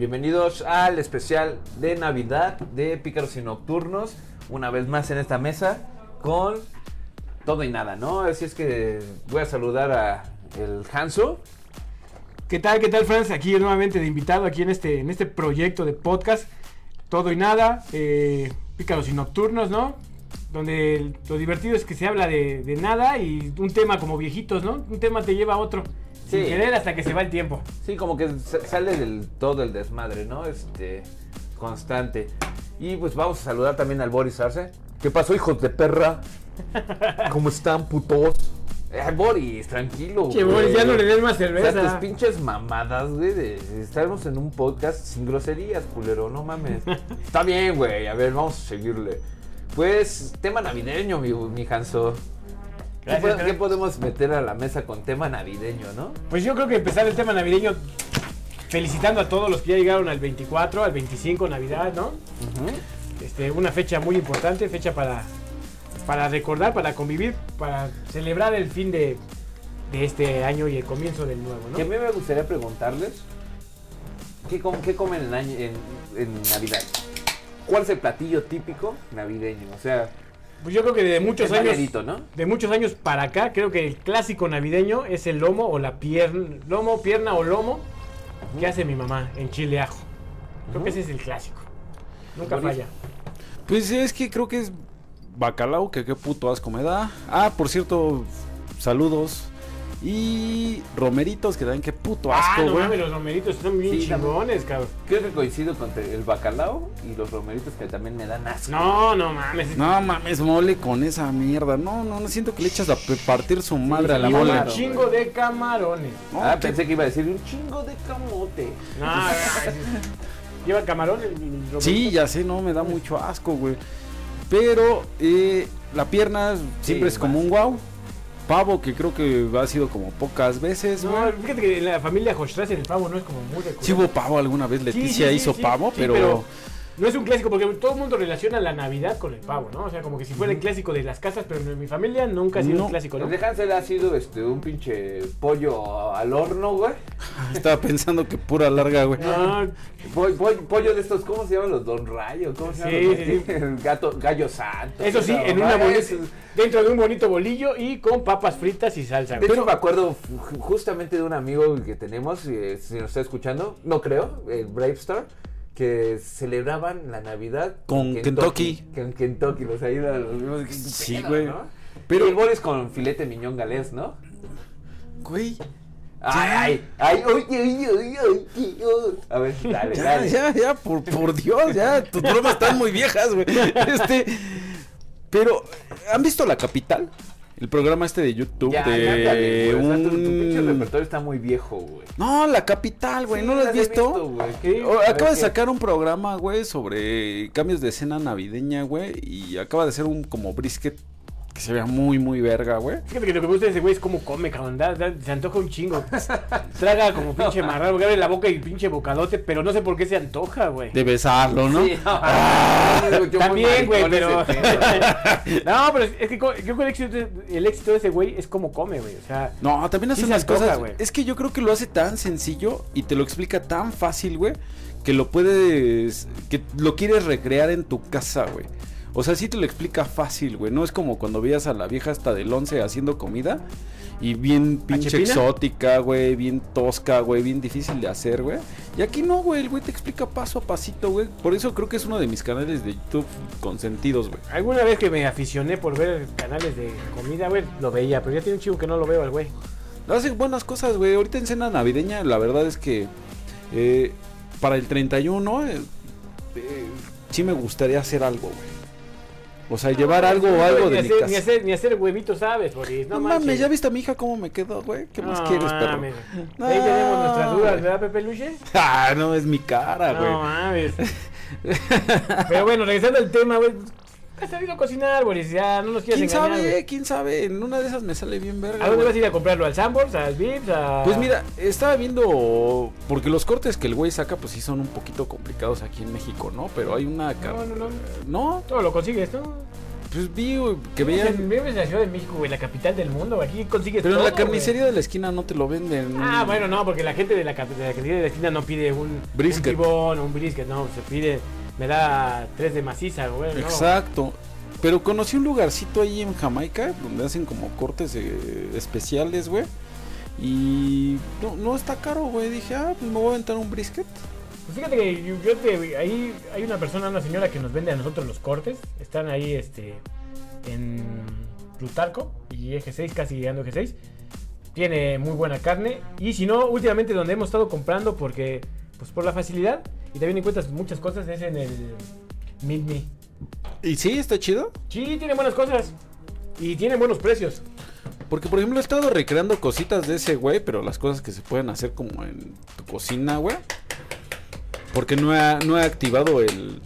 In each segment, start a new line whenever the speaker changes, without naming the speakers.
Bienvenidos al especial de Navidad de Pícaros y Nocturnos. Una vez más en esta mesa con todo y nada, ¿no? Así es que voy a saludar a el Hanso.
¿Qué tal, qué tal, Franz? Aquí nuevamente de invitado aquí en este, en este proyecto de podcast. Todo y nada, eh, Pícaros y Nocturnos, ¿no? Donde lo divertido es que se habla de, de nada y un tema como viejitos, ¿no? Un tema te lleva a otro. Sin querer hasta que se va el tiempo.
Sí, como que sa- sale del todo el desmadre, ¿no? Este, constante. Y pues vamos a saludar también al Boris Arce. ¿Qué pasó, hijos de perra? ¿Cómo están, putos? Eh, Boris, tranquilo.
Che. Boris, ya no le des más
O sea,
cerveza.
tus pinches mamadas, güey, de estarnos en un podcast sin groserías, culero, no mames. Está bien, güey, a ver, vamos a seguirle. Pues, tema navideño, mi, mi Hanso. ¿Qué,
Gracias,
podemos meter a la mesa con tema navideño, no?
Pues yo creo que empezar el tema navideño felicitando a todos los que ya llegaron al 24, al 25, Navidad, ¿no? Este, una fecha muy importante, fecha para, para recordar, para convivir, para celebrar el fin de, de este año y el comienzo del nuevo, ¿no?
Que a mí me gustaría preguntarles, ¿qué, com- qué comen en, año- en, en Navidad? ¿Cuál es el platillo típico navideño? O sea,
yo creo que de muchos años,
variadito, ¿no?
de muchos años para acá, creo que el clásico navideño es el lomo o la pierna, lomo, pierna o lomo que hace mi mamá en chile ajo. Creo que ese es el clásico. Nunca
Bonito.
falla.
Pues es que creo que es bacalao, que qué puto asco me da. Ah, por cierto, saludos. Y romeritos, que dan qué puto
Ah,
asco,
no
güey.
mames, los romeritos están bien
Sí,
chingones, cabrón.
Creo que coincido con el bacalao y los romeritos que también me dan asco.
No, no mames.
no mames, mole con esa mierda. No, no, no siento que le echas a partir su madre a la
Y
mole.
un chingo de camarones.
No,
ah, pensé que iba a decir un chingo de camote.
No, lleva camarón el, el romerito.
Sí, ya sé, no, me da mucho asco, güey. Pero eh, la pierna siempre es como
más.
un wow. Pavo, que creo que ha sido como pocas veces,
No,
güey.
fíjate que en la familia Hochstrasse el pavo no es como muy recurrente.
Sí hubo pavo alguna vez, Leticia
sí, sí,
hizo pavo, pero...
no es un clásico porque todo el mundo relaciona la Navidad con el pavo, ¿no? O sea, como que si fuera el clásico de las casas, pero en mi familia nunca ha sido
No.
un clásico, ¿no?
El de Hansel ha sido este, un pinche pollo al horno, güey.
Estaba pensando que pura larga, güey.
No,
Pollo, pollo- pollo de estos, ¿cómo se llaman los Don Rayo? ¿Cómo se
Sí,
llaman? los-
sí, sí.
El gato, gallo santo.
eso sí,
esa
en una
mamada,
bolita,
eso-
dentro de un bonito bolillo y con papas fritas y salsa.
De
güey.
hecho, me acuerdo ju- justamente de un amigo que tenemos, eh, si nos está escuchando, no creo, el Brave Star, que celebraban la Navidad
Con Kentucky.
Con Kentucky, los ahí los mismos. ¿qué
Sí, güey.
¿no?
Pero-
Boris con filete miñón galés, ¿no?
Güey.
Ay, ay, oye, oye, oye, oye. A ver, dale,
Ya,
dale.
ya, ya, por, por Dios, ya. Tus bromas están muy viejas, güey. Este. Pero, ¿han visto La Capital? El programa este de YouTube
Ya,
de
güey, o sea, tu, tu pinche repertorio está muy viejo, güey.
No, La Capital, güey,
Sí,
¿no lo has visto? acaba de
¿qué?
sacar un programa, güey, sobre cambios de escena navideña, güey. Y acaba de hacer un como brisket que se vea muy, muy verga, güey.
Fíjate que lo que me gusta de ese güey es cómo come, cabrón. da- da- se antoja un chingo. Traga como pinche marrano, abre la boca y pinche bocadote, pero no sé por qué se antoja, güey.
De besarlo, ¿no?
Sí, no, yo muy
También, güey, pero. no, pero es que co- creo que el éxito, de- el éxito de ese güey es cómo come, güey. O sea,
No, también hace
Sí
unas
antoja,
cosas.
güey.
Es que yo creo que lo hace tan sencillo y te lo explica tan fácil, güey, que lo puedes. que lo quieres recrear en tu casa, güey. O sea, sí te lo explica fácil, güey. No es como cuando veías a la vieja hasta del 11 haciendo comida y bien pinche exótica, güey, bien tosca, güey, bien difícil de hacer, güey. Y aquí no, güey, el güey te explica paso a pasito, güey. Por eso creo que es uno de mis canales de YouTube consentidos, güey.
alguna vez que me aficioné por ver canales de comida, güey, lo veía, pero ya tiene un chico que no lo veo al güey.
Hace buenas cosas, güey. Ahorita en cena navideña, la verdad es que eh, para el 31 eh, eh, sí me gustaría hacer algo, güey. O sea, llevar algo o algo
ni
de mi
hacer,
casa.
Ni hacer, ni hacer huevitos, ¿sabes? Boris?
No,
No,
mames. ¿ya viste a mi hija cómo me quedó, güey? ¿Qué más quieres, perro?
mames.
No,
Ahí tenemos nuestras dudas,
güey.
¿verdad, Pepe Luche?
Ah, no, es mi cara, güey.
No mames. Pero bueno, regresando al tema, güey. Has sabido cocinar, Boris, ya no nos quieres
¿Quién
engañar.
sabe?
güey.
¿Quién sabe? En una de esas me sale bien verga.
¿A dónde vas a ir a comprarlo? ¿Al Sambors? ¿Al Vips? A...
Pues mira, estaba viendo. Porque los cortes que el güey saca, pues sí son un poquito complicados aquí en México, ¿no? Pero hay una. car-
No, no, no.
¿No?
Todo lo consigues, ¿no?
Pues vi que veían.
vives en la Ciudad de México, güey, la capital del mundo. Aquí consigues
Pero en la
todo,
carnicería de la esquina no te lo venden.
Ah, bueno, no, porque la gente de la, de la carnicería de la esquina no pide un
Brisket.
un tibón un brisket, no, se pide, me da tres de maciza, güey. no.
Exacto. Pero conocí un lugarcito ahí en Jamaica donde hacen como cortes eh, especiales, güey. Y no, no está caro, güey. Dije, ah, pues me voy a aventar un brisket.
Pues fíjate que yo, yo te, ahí hay una persona, una señora que nos vende a nosotros los cortes. Están ahí, este, en Plutarco y Eje 6, casi llegando a Eje 6. Tiene muy buena carne. Y si no, últimamente donde hemos estado comprando, porque, pues por la facilidad y también encuentras muchas cosas, es en el Meet Me.
¿Y sí, está chido?
Sí, tiene buenas cosas. Y tiene buenos precios.
Porque, por ejemplo, he estado recreando cositas de ese güey, pero las cosas que se pueden hacer como en tu cocina, güey. Porque no he, no he activado el,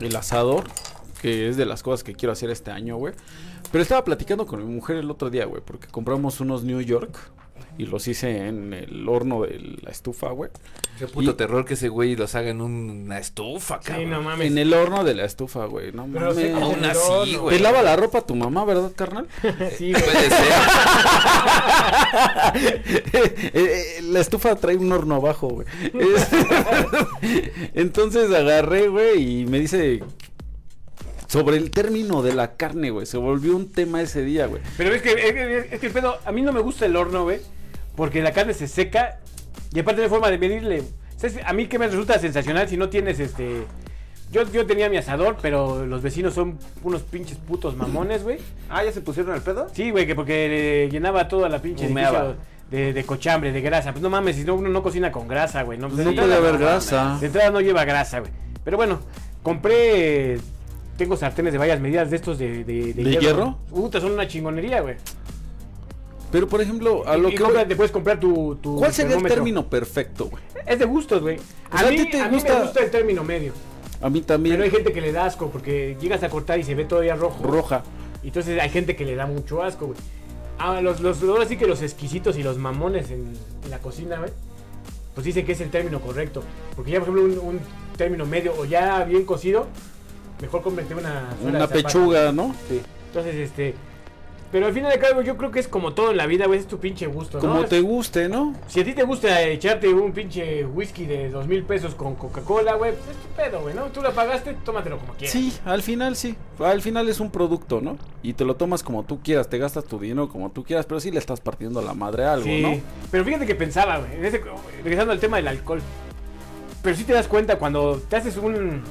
el asador, que es de las cosas que quiero hacer este año, güey. Pero estaba platicando con mi mujer el otro día, güey, porque compramos unos New York y los hice en el horno de la estufa, güey.
Qué puto
Y-
terror que ese güey los haga en una estufa,
Sí,
cabrón.
no mames.
En el horno de la estufa, güey. No
Pero
mames.
sí,
Aún así, güey.
Te lava la ropa tu mamá, ¿verdad, carnal?
Sí, güey.
Puede ser.
Eh, eh, la estufa trae un horno abajo, güey. Es- Entonces agarré, güey, y me dice sobre el término de la carne, güey. Se volvió un tema ese día, güey.
Pero es que, es que, es que el pedo, a mí no me gusta el horno, güey. Porque la carne se seca y aparte no hay forma de medirle. ¿Sabes? A mí que me resulta sensacional si no tienes este... Yo, yo tenía mi asador, pero los vecinos son unos pinches putos mamones, güey.
Ah, ¿ya se pusieron el pedo?
Sí, güey, que porque eh, llenaba toda la pinche edificio de, de cochambre, de grasa. Pues no mames, si no, uno no cocina con grasa, güey. No,
No
de
puede haber grasa.
De entrada no lleva grasa, güey. Pero bueno, compré... Tengo sartenes de varias medidas de estos de... ¿De,
¿De hierro?
Puta, son una chingonería, güey.
Pero, por ejemplo, a lo
y
que...
compra- te puedes comprar tu, tu
¿Cuál sería el término perfecto, güey?
Es de gustos, güey. A,
sea, ¿a
mí,
ti te
a mí me gusta el término medio.
A mí también.
Pero hay gente que le da asco porque llegas a cortar y se ve todavía rojo.
Roja.
Y entonces hay gente que le da mucho asco, güey. Ah, los, los, ahora sí que los exquisitos y los mamones en, en la cocina, güey. Pues dicen que es el término correcto. Porque ya, por ejemplo, un, un término medio o ya bien cocido, mejor convierte una...
Una pechuga, ¿no?
Sí.
Entonces, este... Pero al final de cabo, yo creo que es como todo en la vida, güey. Es tu pinche gusto, ¿no?
Como te guste, ¿no?
Si a ti te gusta echarte un pinche whisky de dos mil pesos con Coca-Cola, güey, pues es tu pedo, güey, ¿no? Tú la pagaste, tómatelo como quieras.
Sí, al final sí. Al final es un producto, ¿no? Y te lo tomas como tú quieras, te gastas tu dinero como tú quieras, pero sí le estás partiendo la madre a algo,
Sí,
¿no?
Pero fíjate que pensaba, güey, regresando al tema del alcohol. Pero sí te das cuenta cuando te haces un...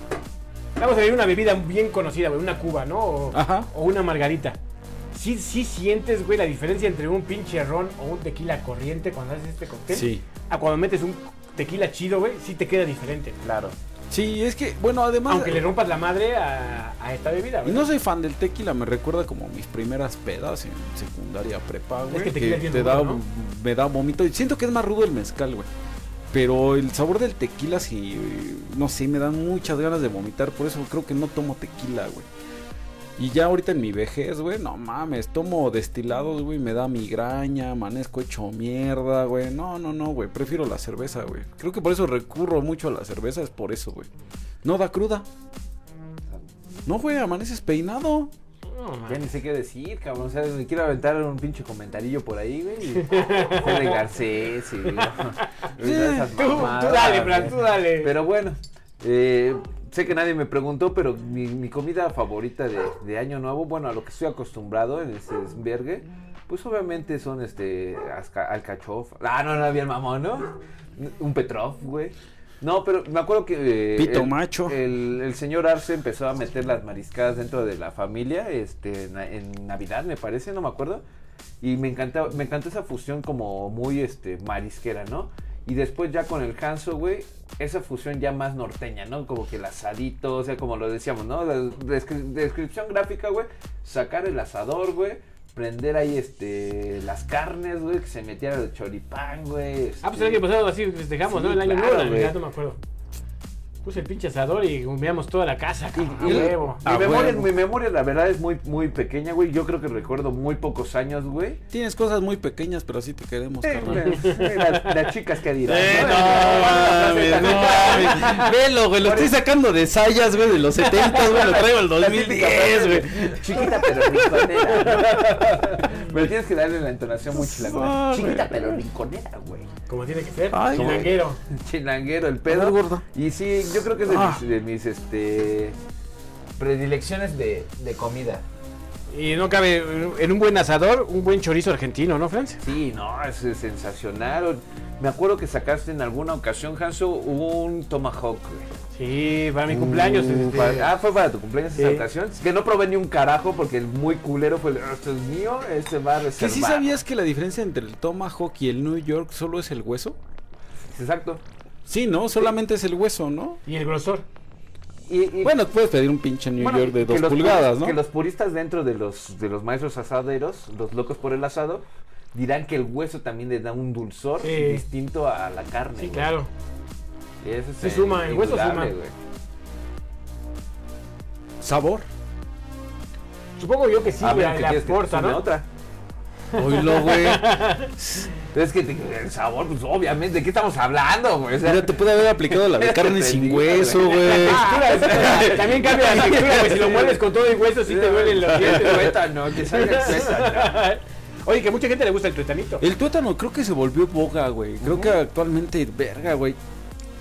Vamos a ver una bebida bien conocida, güey, una cuba, ¿no? O,
Ajá.
o una margarita. Sí, sí sientes, güey, la diferencia entre un pinche ron o un tequila corriente cuando haces este cóctel.
Sí.
A cuando metes un tequila chido, güey, sí te queda diferente.
Claro.
Sí, es que, bueno, además...
Aunque le rompas la madre a, a esta bebida,
Y
güey.
no soy fan del tequila, me recuerda como mis primeras pedas en secundaria prepa, güey.
que tequila es bien
te da,
¿no?
me da vómito. Y siento que es más rudo el mezcal, güey. Pero el sabor del tequila sí, no sé, me dan muchas ganas de vomitar. Por eso creo que no tomo tequila, güey. Y ya ahorita en mi vejez, güey, no mames, tomo destilados, güey, me da migraña, amanezco hecho mierda, güey. No, no, no, güey, prefiero la cerveza, güey. Creo que por eso recurro mucho a la cerveza, es por eso, güey. No da cruda. No, güey, amaneces peinado.
No.
Ya ni sé qué decir, cabrón. O sea, me quiero aventar un pinche comentarillo por ahí, güey. de Garcés y... esas
Tú, dale, Fran, tú dale.
Pero bueno, eh, sé que nadie me preguntó, pero mi, mi comida favorita de, de Año Nuevo, bueno, a lo que estoy acostumbrado en ese desvergue, pues obviamente son este alcachofa. Ah, no, no, bien mamón, ¿no? Un Petrov, güey. No, pero me acuerdo que... eh,
Pito
el-
macho.
El, el señor Arce empezó a meter las mariscadas dentro de la familia, este, en, en Navidad me parece, no me acuerdo. Y me encanta, me encantó esa fusión como muy este marisquera, ¿no? Y después ya con el Hanso, güey, esa fusión ya más norteña, ¿no? Como que el asadito, o sea, como lo decíamos, ¿no? La descri- descripción gráfica, güey, sacar el asador, güey, prender ahí este las carnes, güey, que se metiera el choripán, güey.
Ah, pues
este-
el año pasado así festejamos,
Sí,
¿no? El año
claro,
nuevo. Navidad, no me acuerdo. Puse el pinche asador y humeamos toda la casa, cabrón, a
Y-
huevo.
Mi
A
memoria,
huevo.
mi memoria, la verdad, es muy, muy pequeña, güey. Yo creo que recuerdo muy pocos años, güey.
Tienes cosas muy pequeñas, pero sí te queremos,
Eh,
carnal.
eh, Las, las chicas que dirán.
Eh,
¿no?
no, mames, no, mames. Velo, güey, lo estoy sacando de sayas, güey, de los 70, güey, lo traigo
típica
2010,
frase
güey.
Chiquita pero. Pero tienes que darle la entonación muy chilangona.
Ah.
Chiquita pero rinconera, güey.
Como tiene que ser.
Ay.
Chilanguero.
Chilanguero, el pedo.
gordo.
Y sí, yo creo que es de
Ah.
mis, de mis, este, predilecciones de, de comida.
Y no cabe en un buen asador, un buen chorizo argentino, ¿no, Franz?
Sí, no, es, sensacional. Me acuerdo que sacaste en alguna ocasión, Hanso, un tomahawk.
Sí, para mi cumpleaños.
Uh,
este,
para- ah, fue para tu cumpleaños esa ocasión. Que no probé ni un carajo porque el muy culero fue el, esto es mío, este va a
¿Que
reservar.
sí sabías que la diferencia entre el Tomahawk y el New York solo es el hueso?
Exacto.
Sí, ¿no? Solamente es el hueso, ¿no?
Y el grosor.
Y, y-
Bueno, puedes pedir un pinche New
bueno,
York de dos pulgadas, ¿no?
Que los puristas dentro de los, de los maestros asaderos, los locos por el asado, dirán que el hueso también le da un dulzor
Sí.
distinto a la carne.
Sí,
güey.
claro.
Y eso es
Sí suma, el hueso suma.
güey.
Sabor.
Supongo yo que sí,
A ver,
le,
¿qué
le
quieres que te
aporta,
sume
¿no?
otra?
Oílo, güey.
Es que te- el sabor, pues obviamente, ¿de qué estamos hablando, güey? O sea,
Mira, te puede haber aplicado la de carne sin hueso,
güey.
Textura, también cambia la textura, güey. Si lo mueves con todo el hueso, sí te duelen los dientes,
tuétano, que salga el tuétano.
Oye, que a mucha gente le gusta el tuetanito.
El tuétano creo que se volvió boga, güey. Creo que actualmente, verga, güey.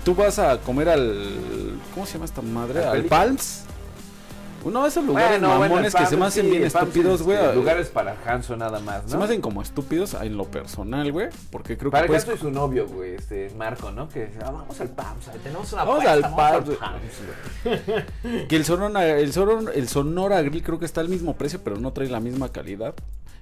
Tú vas a comer al. ¿Cómo se llama esta madre?
¿Al
Al? Palms. Uno de esos lugares
Bueno,
mamones que se me hacen
sí,
bien estúpidos,
es,
güey.
este, Lugares para Hanso nada más, ¿no?
Se me hacen como estúpidos en lo personal, güey. Porque creo
Para
que
el
puedes.
caso de su novio, güey, este Marco, ¿no? Que ah, vamos al PAMS, tenemos una
Vamos al
vamos
Pams.
güey.
Que el Sonora, el Sonora, el Sonora Grill creo que está al mismo precio, pero no trae la misma calidad.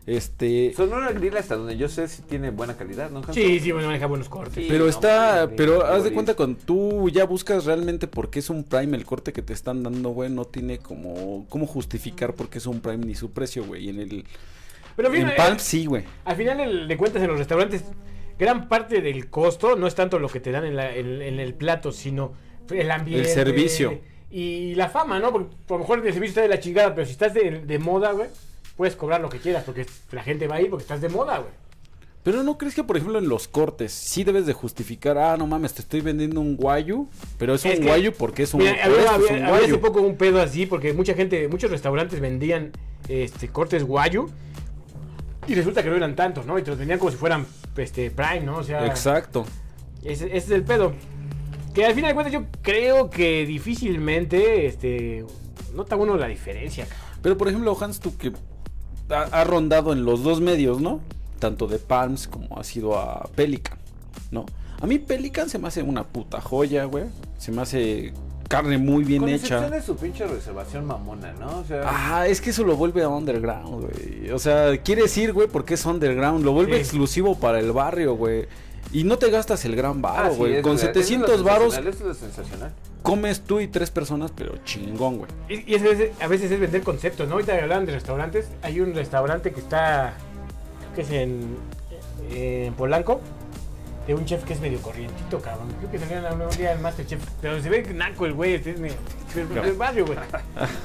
Este.
Sonora Grill hasta donde yo sé si tiene buena calidad, ¿no? Hanso?
Sí, sí, bueno, maneja buenos cortes.
Sí.
Pero
no,
está, pero haz de cuenta con tú ya buscas realmente por qué es un Prime el corte que te están dando, güey, no tiene como cómo justificar por qué es un Prime ni su precio, güey. Y en el
Pero
en Palm sí, güey.
al final el- de cuentas en los restaurantes, gran parte del costo no es tanto lo que te dan en, la- en- en el plato, sino el ambiente.
El servicio.
Y la fama, ¿no? Porque a lo mejor el servicio está de la chingada, pero si estás de, de moda, güey, puedes cobrar lo que quieras, porque la gente va a ir porque estás de moda, güey.
Pero no crees que por ejemplo en los cortes sí debes de justificar, ah, no mames, te estoy vendiendo un guayu, pero es,
Es
un guayu porque es un,
Mira, había,
es
había-
un
había hace
guayu.
poco un pedo así, porque mucha gente, muchos restaurantes vendían este cortes guayu. Y resulta que no eran tantos, ¿no? Y te los vendían como si fueran este, Prime, ¿no? O sea,
Exacto.
ese, ese es el pedo. Que al final de cuentas yo creo que difícilmente este, nota uno la diferencia.
Pero por ejemplo, Hans, tú que ha, ha rondado en los dos medios, ¿no? Tanto de Palms como ha sido a Pelican, ¿no? A mí Pelican se me hace una puta joya, güey. Se me hace carne muy bien
Con
hecha.
excepción de su pinche reservación mamona, ¿no? O sea,
Ah, es que eso lo vuelve a underground, güey. O sea, quiere decir, güey, porque es underground. Lo vuelve
Sí.
exclusivo para el barrio, güey. Y no te gastas el gran varo, güey. Con
es- eso es lo
700 varos
Eso es lo sensacional.
Comes tú y tres personas, pero chingón, güey.
Y, es- a veces es vender conceptos, ¿no? Ahorita hablaban de restaurantes. Hay un restaurante que está, creo que es en, en Polanco, de un chef que es medio corrientito, cabrón. Creo que salían a un día el Masterchef. Pero se ve naco el güey, este es del barrio, güey.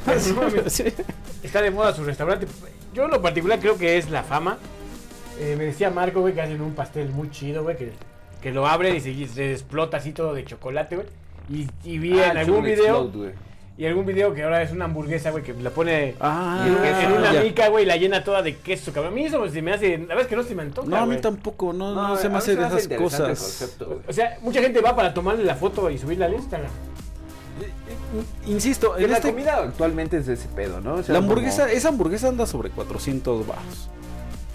Está de moda su restaurante. Yo en lo particular creo que es la fama. Eh, me decía Marco, güey, que hacen un pastel muy chido, güey, que, que lo abren y se, y se explota así todo de chocolate, güey. Y, y vi
Ah,
en algún video,
Explode, güey.
y algún video que ahora es una hamburguesa, güey, que la pone
Ah,
en, una- en una
ya.
mica, güey, y la llena toda de queso, cabrón. A mí eso se me hace, la verdad es que no se me antoja,
No, a mí tampoco, no, no,
No,
se
a
me hace de esas cosas.
concepto.
O sea, mucha gente va para tomarle la foto y subirla al Instagram.
Insisto, en
la
este,
comida actualmente es de ese pedo, ¿no? O sea,
la hamburguesa,
como-
esa hamburguesa anda sobre 400 baros.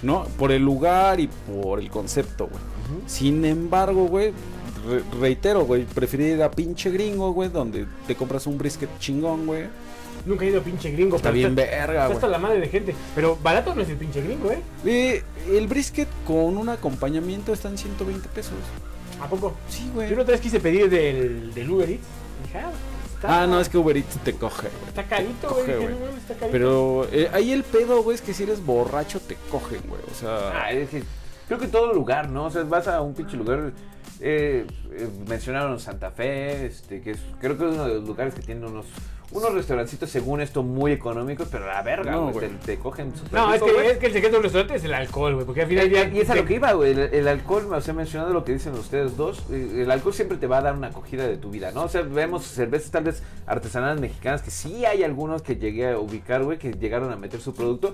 ¿No? Por el lugar y por el concepto, güey. Sin embargo, güey, re- reitero, güey, preferí ir a pinche gringo, güey, donde te compras un brisket chingón, güey.
Nunca he ido a pinche gringo.
Está bien verga,
Está
güey.
hasta la madre de gente. Pero barato no es el pinche gringo, ¿eh?
Eh, el brisket con un acompañamiento está en 120 pesos.
¿A poco?
Sí,
Yo
güey.
la otra vez quise pedir del, del Uber Eats. Dije, ah, está,
Ah, no, es que Uber Eats te coge, güey.
Está carito, güey. No está carito.
Pero eh, ahí el pedo, güey, es que si eres borracho te cogen, güey. O sea,
Ah, es que creo que todo lugar, ¿no? O sea, vas a un pinche lugar. eh, eh, mencionaron Santa Fe, este, que es, creo que es uno de los lugares que tiene unos, unos restaurancitos, según esto, muy económicos, pero la verga,
No,
güey, te, te cogen
No, es
rico,
que,
güey.
es que el secreto del restaurante es el alcohol, güey. Porque al final del día.
Y es a lo que iba, güey. El, el alcohol, o sea, mencionando lo que dicen ustedes dos, eh, el alcohol siempre te va a dar una acogida de tu vida, ¿no? O sea, vemos cervezas tal vez artesanales mexicanas que sí hay algunos que llegué a ubicar, güey, que llegaron a meter su producto.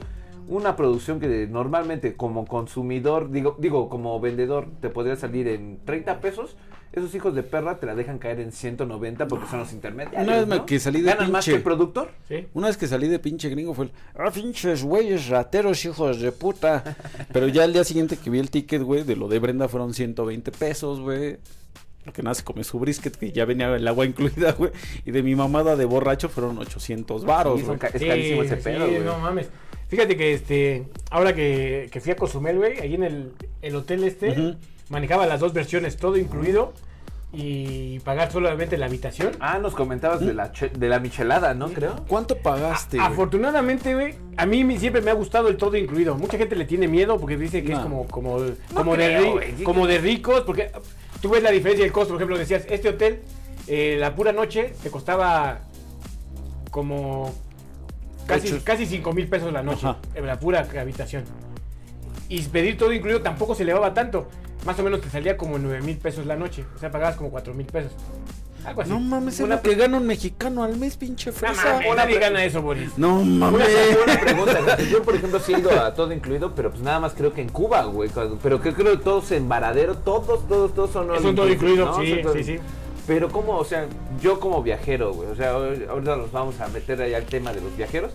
Una producción que normalmente como consumidor, digo, digo, como vendedor, te podría salir en 30 pesos. Esos hijos de perra te la dejan caer en 190 porque son los intermediarios.
Una vez
¿no?
que salí de
¿Ganan más que el productor?
Sí.
Una vez que salí de pinche gringo fue el, ah, pinches güeyes rateros, hijos de puta. Pero ya el día siguiente que vi el ticket, güey, de lo de Brenda fueron 120 pesos, güey. Porque nada, se comió su brisket, que ya venía el agua incluida, güey. Y de mi mamada de borracho fueron 800 varos, güey.
es carísimo ese
sí,
pedo, güey.
no mames. Fíjate que este, ahora que, que fui a Cozumel, güey, ahí en el, el hotel este, manejaba las dos versiones, todo incluido y pagar solamente la habitación.
Ah, nos comentabas de la, che- de la michelada, ¿no? Creo.
¿Cuánto pagaste?
Afortunadamente, güey, a mí me- siempre me ha gustado el todo incluido. Mucha gente le tiene miedo porque dice que es como, como, como, de,
creo, güey.
como de ricos, porque tú ves la diferencia del costo. Por ejemplo, decías, este hotel, eh, la pura noche, te costaba como casi,
Ocho.
casi 5 mil pesos la noche,
Ajá.
en la pura habitación. Y pedir todo incluido tampoco se elevaba tanto. Más o menos te salía como 9 mil pesos la noche. O sea, pagabas como 4 mil pesos. Algo así.
No mames, es
Una
lo que gana un mexicano al mes, pinche
No
fresa.
mames, nadie gana eso, Boris.
No
Una,
mames.
una pregunta, yo por ejemplo sí he ido a todo incluido, pero pues nada más creo que en Cuba, güey, cuando- pero que creo que todos en Varadero, todos, todos, todos son all
Son todo
inclusive,
incluido,
¿no?
sí,
Son todo-
sí, sí.
Pero como, o sea, yo como viajero, güey, o sea, ahorita nos vamos a meter ahí al tema de los viajeros.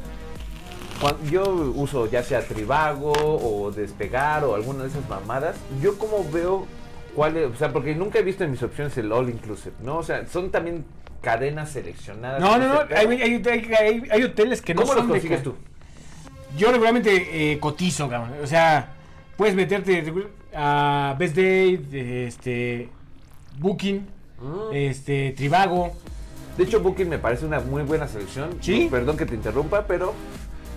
Cuando yo uso ya sea Tribago o Despegar o alguna de esas mamadas, yo como veo cuál es, o sea, porque nunca he visto en mis opciones el all inclusive, ¿no? O sea, son también cadenas seleccionadas.
No, no, no. Hay, hay- hay- hay- hay hoteles que no
¿Cómo los
son
consigues tú?
Yo regularmente eh, cotizo, cabrón. O sea, puedes meterte a Best Day, este, Booking,
Mm.
este, Tribago.
De hecho, Booking me parece una muy buena selección.
¿Sí?
No, perdón que te interrumpa, pero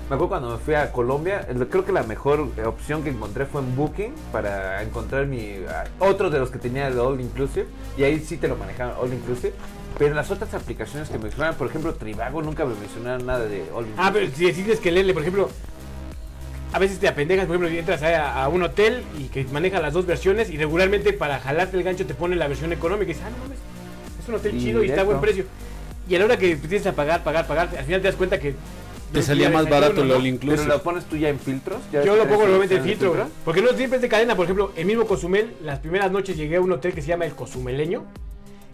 me acuerdo cuando me fui a Colombia, creo que la mejor eh, opción que encontré fue en Booking para encontrar mi ah, otro de los que tenía el All Inclusive y ahí sí te lo manejaban All Inclusive. Pero las otras aplicaciones que me mencionaban, por ejemplo, Tribago, nunca me mencionaron nada de All Inclusive.
Ah, pero si decides que leerle, por ejemplo, a veces te apendejas, por ejemplo, y entras a, a un hotel y que maneja las dos versiones y regularmente para jalarte el gancho te pone la versión económica y dices, ah, no mames, es un hotel
Y
chido y está a buen precio. Y a la hora que empiezas a pagar, pagar, pagar, al final te das cuenta que...
Te salía más barato el all
pero
inclusive.
lo pones tú ya en filtros. ¿Ya
Yo lo pongo normalmente en filtro, güey. Porque no siempre es de cadena. Por ejemplo, el mismo Cozumel, las primeras noches llegué a un hotel que se llama El Cozumeleño.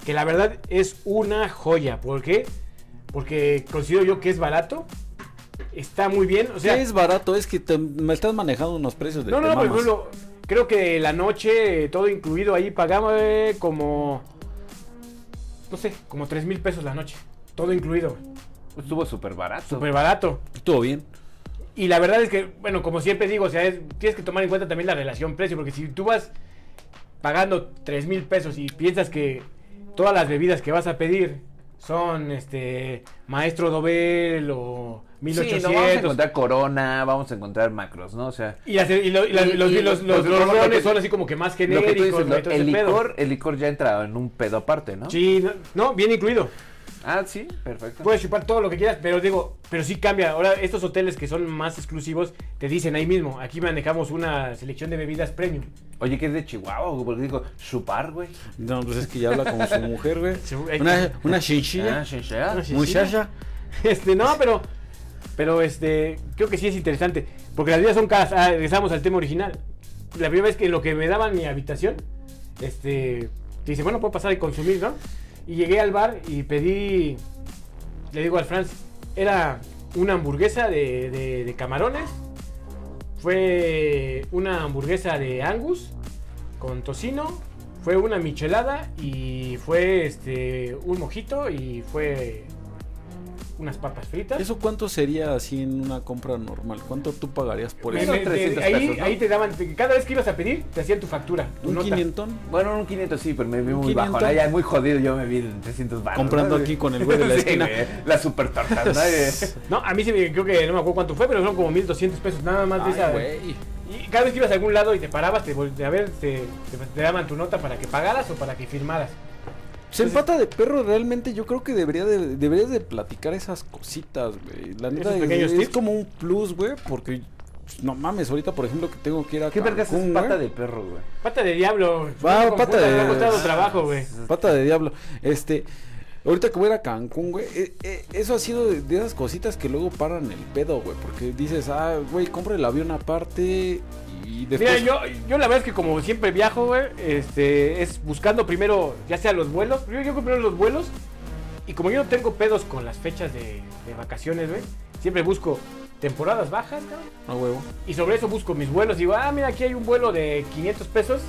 Que la verdad es una joya. ¿Por qué? Porque considero yo que es barato. Está muy bien. O sea,
¿Qué es barato? Es que te- me estás manejando unos precios de
no, no,
te
por ejemplo, creo que la noche, eh, todo incluido ahí, pagaba eh, como. No sé, como 3 mil pesos la noche. Todo incluido.
Estuvo súper barato.
Súper barato.
Estuvo bien.
Y la verdad es que, bueno, como siempre digo, o sea, es- tienes que tomar en cuenta también la relación precio, porque si tú vas pagando 3 mil pesos y piensas que todas las bebidas que vas a pedir son este Maestro Dobel o
Sí,
1800
no, vamos a encontrar Corona, vamos a encontrar macros, ¿no? O sea,
y, las- y lo- y las-
Y-
los,
y
los,
lo-
los,
lo-
los
lo- lo
rones
que-
son así como que más
lo que tú
genéricos,
el licor, el licor ya entra en un pedo aparte, ¿no?
Sí, no, no, bien incluido.
Ah, sí, perfecto.
Puedes chupar todo lo que quieras, pero digo, pero sí cambia. Ahora, estos hoteles que son más exclusivos te dicen ahí mismo, aquí manejamos una selección de bebidas premium.
Oye, que es de Chihuahua, güey, porque digo, chupar, güey.
No, pues es que ya habla como su mujer, güey. Una, una chinchilla.
Ah, chinchilla.
Una
Muchacha.
Este, no, pero, pero este, creo que sí es interesante. Porque las vidas son caras. Ah, regresamos al tema original. La primera vez que lo que me daban mi habitación, este, te dice, bueno, puedo pasar y consumir, ¿no? Y llegué al bar y pedí, le digo al Franz, era una hamburguesa de, de- de camarones, fue una hamburguesa de Angus con tocino, fue una michelada y fue este un mojito y fue unas papas fritas.
¿Eso cuánto sería así en una compra normal? ¿Cuánto tú pagarías por eso?
me-
Son 300
ahí,
pesos, ¿no?
ahí te daban, te- cada vez que ibas a pedir, te hacían tu factura. tu
¿Un
nota.
quinientón?
Bueno, un 500 sí, pero me vi muy bajo.
500.
¿no? Ya muy jodido, yo me vi en 300 baros.
Comprando aquí con el güey de la esquina.
la super torta, ¿no?
No, a mí sí me, creo que no me acuerdo cuánto fue, pero son como 1200 pesos nada más de
Ay,
esa.
güey.
Y cada vez que ibas a algún lado y te parabas, te, a ver, te, te- te daban tu nota para que pagaras o para que firmaras.
Se empata de perro realmente yo creo que debería de, deberías de platicar esas cositas, güey. La neta es,
tips.
como un plus, güey, porque no mames, ahorita por ejemplo que tengo que ir a
¿Qué vergas es pata
güey.
de perro, güey?
Pata de diablo.
Ah, pata de-
Me ha costado trabajo, güey.
Pata de diablo. Este, ahorita que voy a ir a Cancún, güey, eh, eh, eso ha sido de, de esas cositas que luego paran el pedo, güey, porque dices, ah, güey, compra el avión aparte y después
Mira, yo, yo la verdad es que como siempre viajo, güey, este, es buscando primero, ya sea los vuelos, yo, yo primero los vuelos, y como yo no tengo pedos con las fechas de, de vacaciones, güey, siempre busco temporadas bajas, cabrón,
a huevo.
y sobre eso busco mis vuelos, digo, ah, mira, aquí hay un vuelo de 500 pesos,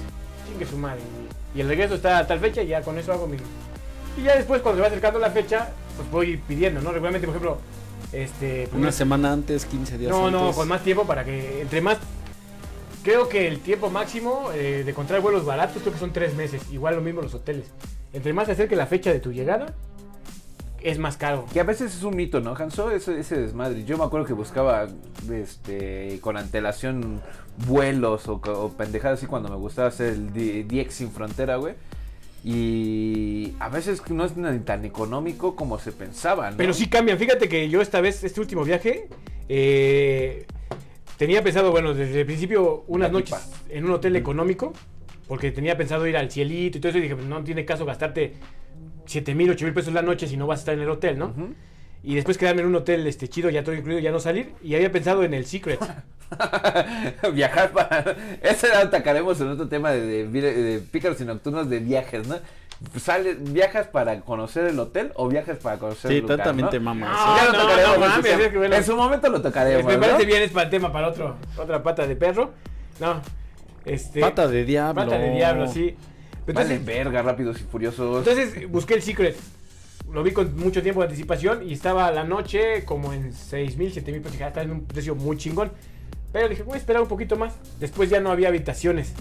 chingue su madre, y, y el regreso está a tal fecha, y ya con eso hago mi... Y ya después, cuando se va acercando la fecha, pues voy pidiendo, ¿no? Regularmente, por ejemplo, este...
Una semana antes, 15 días
No,
antes.
no, con más tiempo para que entre más. Creo que el tiempo máximo eh, de encontrar vuelos baratos creo que son tres meses. Igual lo mismo los hoteles. Entre más se acerque la fecha de tu llegada, es más caro.
Que a veces es un mito, ¿no, Hanso? Ese, ese desmadre. Yo me acuerdo que buscaba este con antelación vuelos o, o pendejadas así cuando me gustaba hacer el DX sin frontera, güey. Y a veces no es tan económico como se pensaba, ¿no?
Pero sí cambian. Fíjate que yo esta vez, este último viaje, eh, tenía pensado, bueno, desde el principio unas noches
tipa.
en un hotel económico. Porque tenía pensado ir al cielito y todo eso. Y dije, pues no tiene caso gastarte 7 mil, 8 mil pesos la noche si no vas a estar en el hotel, ¿no? Y después quedarme en un hotel este chido, ya todo incluido, ya no salir. Y había pensado en el Secret.
Viajar para... Ese lo atacaremos en otro tema de, de, de pícaros y nocturnos de viajes, ¿no? Sale, ¿Viajas para conocer el hotel o viajas para conocer
Sí,
el lugar,
también
¿no?
mamas.
Ah,
Ya lo
no,
tocaremos
no
en su
bueno.
En momento lo tocaremos,
Me parece
¿no?
bien, es para el tema, para otro, otra pata de perro. No, este.
Pata de diablo.
pata de diablo, sí.
Vale,
Entonces,
verga, rápidos y furiosos.
entonces busqué el Secret. Lo vi con mucho tiempo de anticipación y estaba a la noche como en 6 mil, 7 mil pesos. "Ah, Está en un precio muy chingón. Pero dije, voy a esperar un poquito más. Después ya no había habitaciones.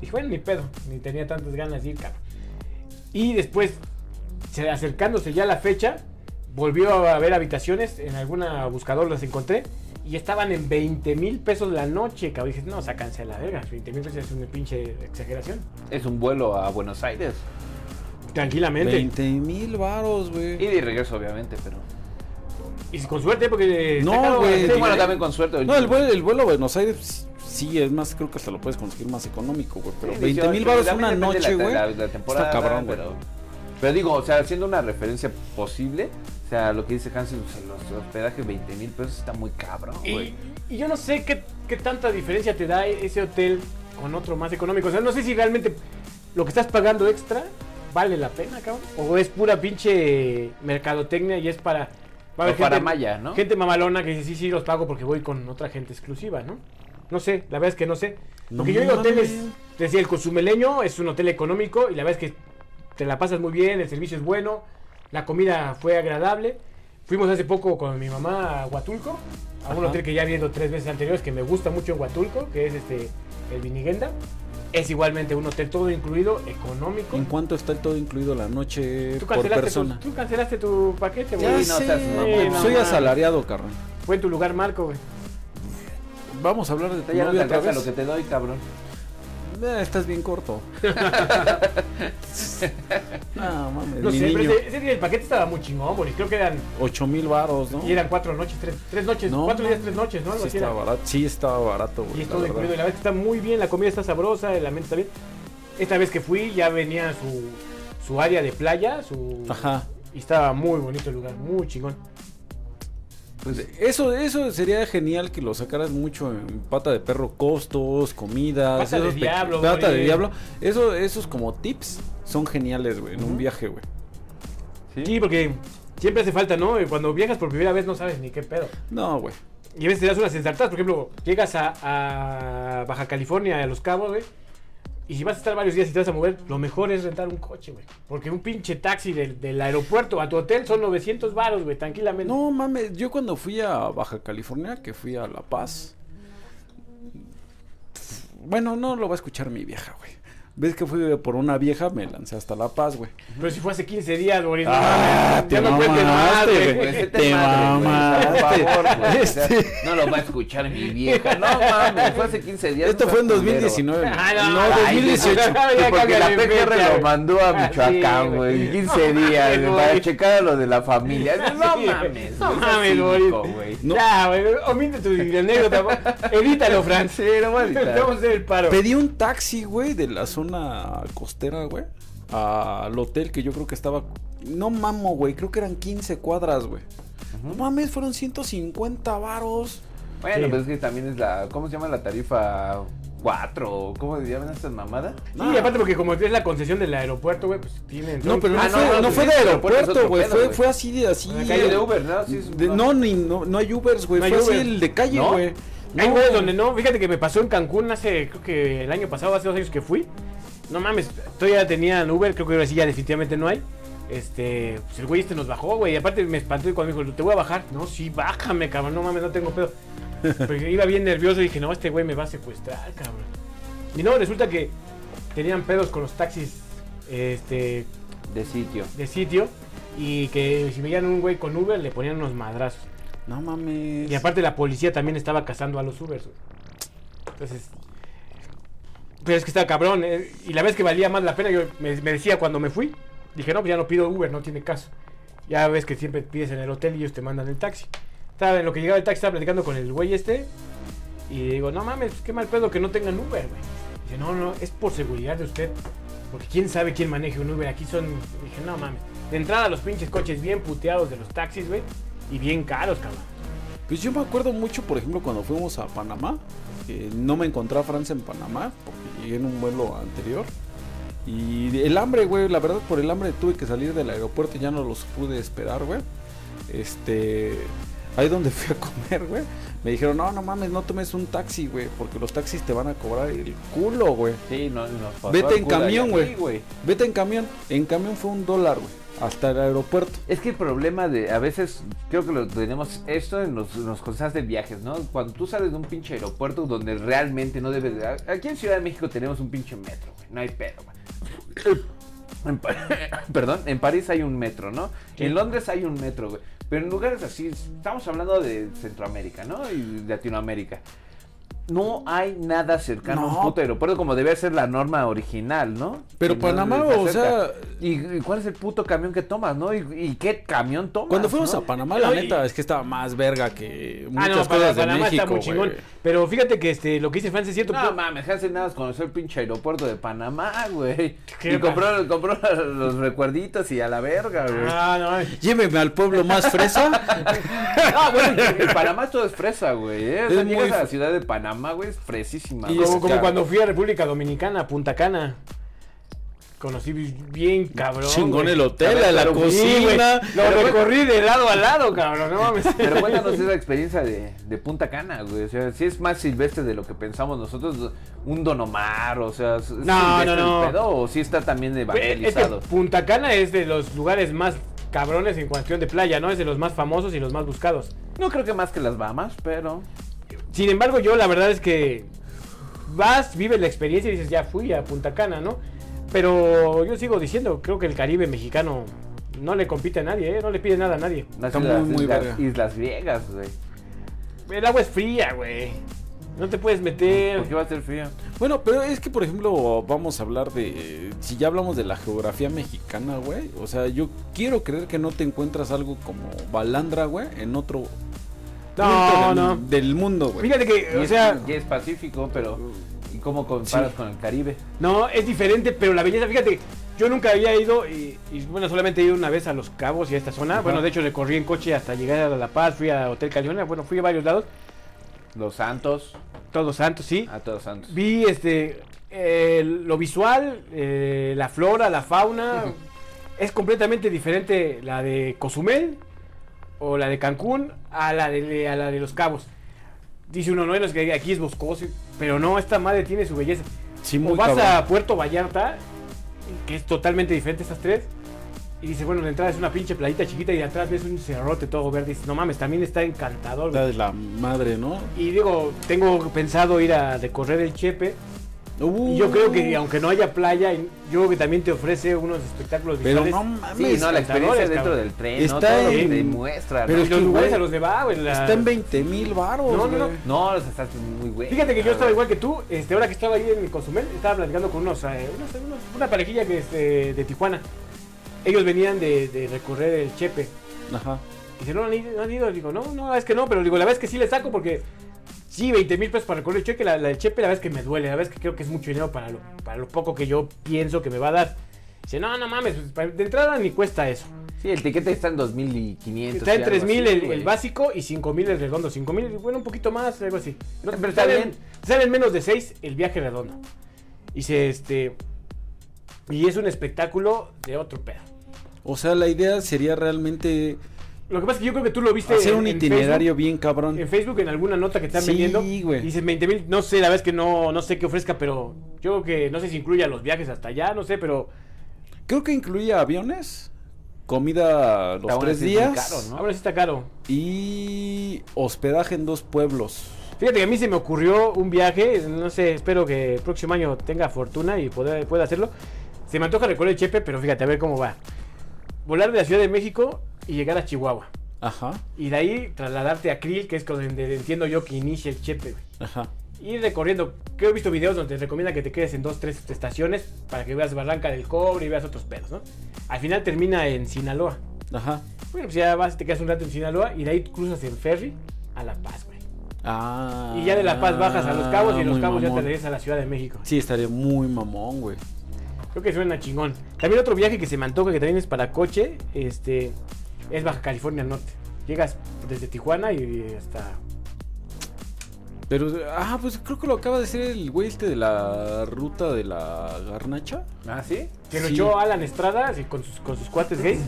Dije, bueno, ni pedo. Ni tenía tantas ganas de ir, cabrón. Y después, se- acercándose ya la fecha, volvió a haber habitaciones. En alguna buscador las encontré. Y estaban en 20 mil pesos la noche, cabrón. Dije, no, sácanse a la verga. 20 mil pesos es una pinche exageración.
Es un vuelo a Buenos Aires.
Tranquilamente.
20 mil varos,
Y
güey.
de regreso, obviamente, pero...
Y con suerte, porque.
No, güey,
bueno, también con suerte.
No, el vuelo, el vuelo a Buenos Aires sí, es más, creo que hasta lo puedes conseguir más económico, güey. Pero
Sí,
20
digo,
mil
también
una noche, güey.
la- la temporada,
Está cabrón, güey.
pero, pero digo, o sea, haciendo una referencia posible, o sea, lo que dice Hansel, o sea, los hospedajes 20 mil pesos está muy cabrón, güey.
Y, y yo no sé qué, qué tanta diferencia te da ese hotel con otro más económico. O sea, no sé si realmente lo que estás pagando extra vale la pena, cabrón. O es pura pinche mercadotecnia y es para. va a
O
haber
para Maya, ¿no?
Gente mamalona que dice, sí, sí, los pago porque voy con otra gente exclusiva, ¿no? No sé, la verdad es que no sé. Porque yo he ido a
No
hoteles, te decía, el Cozumeleño es un hotel económico y la verdad es que te la pasas muy bien, el servicio es bueno, la comida fue agradable. Fuimos hace poco con mi mamá a Huatulco, a un
Ajá.
hotel que ya he ido tres veces anteriores, que me gusta mucho en Huatulco, que es este el Viniguenda. Es igualmente un hotel todo incluido, económico.
¿En cuánto está el todo incluido la noche
Tú
por
cancelaste,
persona?
tu, tú cancelaste tu paquete, güey.
no
sé,
seas mamón.
soy
no
asalariado, carnal.
Fue en tu lugar, Marco, güey.
Vamos a hablar de tu
Ya no te
novia otra vez.
lo que te doy, cabrón.
Eh, estás bien corto. no, mames.
No
mi
sé, pero
niño.
ese, ese día el paquete estaba muy chingón, güey. Creo que eran,
8 mil varos, ¿no?
y eran cuatro noches, tres, tres noches,
No,
cuatro días, tres noches, ¿no? Algo
Sí
así
estaba barato, sí estaba barato, güey.
Y es
la
todo
verdad.
incluido. Y la verdad que está muy bien, la comida está sabrosa, el ambiente está bien. Esta vez que fui ya venía su, su área de playa, su...
Ajá.
Y estaba muy bonito el lugar, muy chingón.
Pues eso, eso sería genial que lo sacaras mucho en pata de perro, costos, comidas.
Pata de
Pata diablo. Eso, esos como tips son geniales, güey, en un viaje, güey.
Sí, porque siempre hace falta, ¿no? Cuando viajas por primera vez no sabes ni qué pedo.
No, güey.
Y a veces te das unas ensartadas, por ejemplo, llegas a, a Baja California, a Los Cabos, güey. Y si vas a estar varios días y te vas a mover, lo mejor es rentar un coche, güey. Porque un pinche taxi del, del aeropuerto a tu hotel son 900 baros, güey, tranquilamente.
No mames, yo cuando fui a Baja California, que fui a La Paz. Bueno, no lo va a escuchar mi vieja, güey. Ves que fui por una vieja, me lancé hasta La Paz, güey.
Pero si fue hace 15 días, Boris. no
Ah,
mames,
te
ya no cuentes
mamaste,
güey.
güey. Te mamaste.
Güey,
Este-
No lo va a escuchar mi vieja. No mames, fue hace 15 días.
Esto fue en
seas culero.
2019. güey.
Ah, no,
no,
ay,
2018.
Ya
Sí, porque la PGR lo
güey.
mandó a
Ah,
Michoacán,
sí,
güey. 15
No
días, güey,
güey.
para checar a lo de la familia. No
güey.
mames,
No
güey,
mames,
güey.
Ya, güey, omite tu anécdota. güey. Edítalo, Fran.
Sí, no
vamos a hacer el paro.
Pedí un taxi, güey, de la zona costera, güey, al hotel que yo creo que estaba. No mamo, güey, creo que eran 15 cuadras, güey. No mames, fueron 150 varos.
Bueno,
Sí.
pues es que también es la. ¿Cómo se llama la tarifa 4? ¿Cómo se llaman estas mamadas?
Sí, y aparte porque como es la concesión del aeropuerto, güey, pues tienen...
No, pero no,
Ah,
fue,
no,
no,
no,
fue de
aeropuerto
güey. Fue,
güey.
fue así de así.
En la
Calle de Uber, ¿no? Sí, es-
de- no, ni, no, no hay Ubers, güey. Fue así el de calle,
¿No?
Hay güeyes donde no, fíjate que me pasó en Cancún hace, creo que el año pasado, hace dos años que fui. No mames, todavía tenían Uber, creo que ahora sí ya definitivamente no hay. Este, pues el güey este nos bajó, güey. Y aparte me espantó y cuando me dijo, te voy a bajar. No, sí, bájame, cabrón, no mames, no tengo pedo. Porque iba bien nervioso y dije, no, este güey me va a secuestrar, cabrón. Y no, resulta que tenían pedos con los taxis, este,
De sitio.
de sitio. Y que si veían un güey con Uber, le ponían unos madrazos.
No mames.
Y aparte la policía también estaba cazando a los Ubers. Entonces... Pero es que estaba cabrón. eh, Y la vez que valía más la pena, yo me, me decía cuando me fui, dije, no, pues ya no pido Uber, no tiene caso. Ya ves que siempre pides en el hotel y ellos te mandan el taxi. Estaba en lo que llegaba el taxi, estaba platicando con el güey este. Y digo, no mames, qué mal pedo que no tengan Uber, güey. Dice, no, no, es por seguridad de usted. Porque quién sabe quién maneje un Uber. Aquí son. Dije, no mames. De entrada, los pinches coches bien puteados de los taxis, güey. Y bien caros, cabrón.
Pues yo me acuerdo mucho, por ejemplo, cuando fuimos a Panamá. no me encontré a Francia en Panamá porque llegué en un vuelo anterior. Y el hambre, güey, la verdad por el hambre tuve que salir del aeropuerto y ya no los pude esperar, güey. Este, ahí donde fui a comer, güey, me dijeron, no, no mames, no tomes un taxi, güey, porque los taxis te van a cobrar el culo, güey.
Sí, no, pasó
Vete en camión, güey. Vete en camión, en camión fue un dólar, güey, hasta el aeropuerto.
Es que el problema de, a veces, creo que lo tenemos esto en los, en los cosas de viajes, ¿no? Cuando tú sales de un pinche aeropuerto donde realmente no debes de... Aquí en Ciudad de México tenemos un pinche metro, güey, no hay pedo, güey. En Perdón, en París hay un metro, ¿no? En Londres hay un metro, güey. Pero en lugares así, estamos hablando de Centroamérica, ¿no? Y de Latinoamérica. No hay nada cercano a un puto aeropuerto como debe ser la norma original, ¿no?
Pero
Que
Panamá, o sea-
¿Y, y cuál es el puto camión que tomas, no? ¿Y, y qué camión tomas?
Cuando fuimos
no?
a Panamá, la neta es que estaba más verga que
Ah,
muchas
no, para,
cosas de
Panamá
México,
está muy chingón. Pero fíjate que este, lo que dice Francis es cierto.
No
pero-
mames, Hansen nada más conoció el pinche aeropuerto de Panamá, güey.
¿Qué
Y compró, compró los recuerditos y a la verga, güey.
Ah, no.
Lléveme al pueblo más fresa.
Ah, bueno, en Panamá todo es fresa, güey. ¿eh? O sea,
Es muy
a la ciudad de Panamá, güey, es fresísima.
Y
Como, cuando fui a República Dominicana, Punta Cana. Conocí bien cabrón.
Chingón el hotel,
A ver,
la
Sí,
cocina.
Lo recorrí de lado a lado, cabrón. No mames.
Pero cuéntanos esa experiencia de, de Punta Cana, güey. O sea, si es más silvestre de lo que pensamos nosotros, un Don Omar, o sea, ¿es
No, no, no.
el pedo o si está también
Güey, Es que
evangelizado?
Punta Cana es de los lugares más cabrones en cuestión de playa, ¿no? Es de los más famosos y los más buscados.
No creo que más que las Bahamas, pero...
Sin embargo, yo la verdad es que vas, vives la experiencia y dices, ya fui a Punta Cana, ¿no? Pero yo sigo diciendo, creo que el Caribe mexicano no le compite a nadie, ¿eh? No le pide nada a nadie.
Las
Está
islas,
muy, muy
islas- islas griegas, güey.
El agua es fría, güey. No te puedes meter.
¿Por qué va a ser frío?
Bueno, pero es que, por ejemplo, vamos a hablar de. Si ya hablamos de la geografía mexicana, güey. O sea, yo quiero creer que no te encuentras algo como Balandra, güey, en otro.
No, no.
Del mundo, güey.
Fíjate que,
Y
o
es-
sea,
y es Pacífico, pero... ¿Y cómo comparas
Sí.
con el Caribe?
no, es diferente, pero la belleza, fíjate, yo nunca había ido y, y, bueno, solamente he ido una vez a Los Cabos y a esta zona.
Ajá.
Bueno, de hecho recorrí en coche hasta llegar a La Paz, fui a Hotel California, bueno, fui a varios lados,
Los Santos,
Todos Santos, sí.
a todos Santos.
Vi este eh, lo visual, eh, la flora, la fauna. es completamente diferente la de Cozumel o la de Cancún a la de, a la de Los Cabos. Dice uno, no, es que aquí es boscoso, pero no, esta madre tiene su belleza.
Sí,
o
muy
vas
cabrón.
a Puerto Vallarta, que es totalmente diferente estas tres. Y dice, bueno, la entrada es una pinche playita chiquita y de atrás ves un cerrote todo verde. Dices, no mames, también está encantador. güey".
La de la madre, ¿no?
Y digo, tengo pensado ir a recorrer el Chepe.
Uh.
Y yo creo que aunque no haya playa, yo creo que también te ofrece unos espectáculos
Pero
visuales.
no mames.
Sí, no, la experiencia dentro
cabrón.
del tren,
Está
¿no? Todo lo que
en-
te muestra,
pero
¿no?
es
Y los lugares a los de va, güey, la-
Está en 20 mil baros,
No, no, no.
No, los estás muy güey.
Fíjate que yo estaba igual que tú, este, ahora que estaba ahí en Cozumel, estaba platicando con unos, eh, unos- unos- una parejilla que es de, de Tijuana. Ellos venían de, de recorrer el Chepe.
Ajá.
Dice, no, no han ido. Digo, no, no, es que no, pero digo, la verdad es que sí le saco porque sí, 20 mil pesos para recorrer el Chepe, la, la del Chepe, la verdad es que me duele, la verdad es que creo que es mucho dinero para lo, para lo poco que yo pienso que me va a dar. Dice, no, no mames, pues, de entrada ni cuesta eso.
Sí, el tiquete está en 2500.
Está en
y algo
3 mil
así,
el,
güey.
el básico y 5 mil el redondo. 5 mil, bueno, un poquito más, algo así. No,
Pero está
salen,
bien.
salen menos de 6 el viaje redondo. Y se, este. Y es un espectáculo de otro pedo.
O sea, la idea sería realmente
Lo que pasa es que yo creo que tú lo viste
hacer
en-
un
en
itinerario
Facebook.
bien cabrón.
En Facebook, en alguna nota que están
Sí,
vendiendo.
güey.
Dice 20 mil. No sé, la verdad es que no, no sé qué ofrezca, pero yo creo que no sé si incluya los viajes hasta allá, no sé, pero.
Creo que incluía aviones, comida los tres
muy
días
caro, ¿no?
Ahora sí está caro.
y hospedaje en dos pueblos.
Fíjate que a mí se me ocurrió un viaje, no sé, espero que el próximo año tenga fortuna y poder, pueda hacerlo. Se me antoja recorrer el Chepe, pero fíjate, a ver cómo va. Volar de la Ciudad de México y llegar a Chihuahua.
Ajá,
Y de ahí trasladarte a Krill, que es donde entiendo yo que inicia el Chepe. güey.
ajá.
Ir recorriendo, que he visto videos donde te recomiendan que te quedes en dos, tres estaciones para que veas Barranca del Cobre y veas otros pedos, ¿no? Al final termina en Sinaloa.
Ajá.
Bueno, pues ya vas, te quedas un rato en Sinaloa y de ahí cruzas en ferry a La Paz, güey.
Ah.
Y ya de La Paz bajas a Los Cabos y Los Cabos ya te regresas a la Ciudad de México.
Sí, estaría muy mamón, güey.
Creo que suena chingón. También otro viaje que se me antoja que también es para coche, este, es Baja California Norte. Llegas desde Tijuana y hasta...
Pero, ah, pues creo que lo acaba de decir el güey este de la ruta de la garnacha.
Ah, ¿sí?
Que lo
Sí.
echó Alan Estrada con, sus, con sus cuates gays.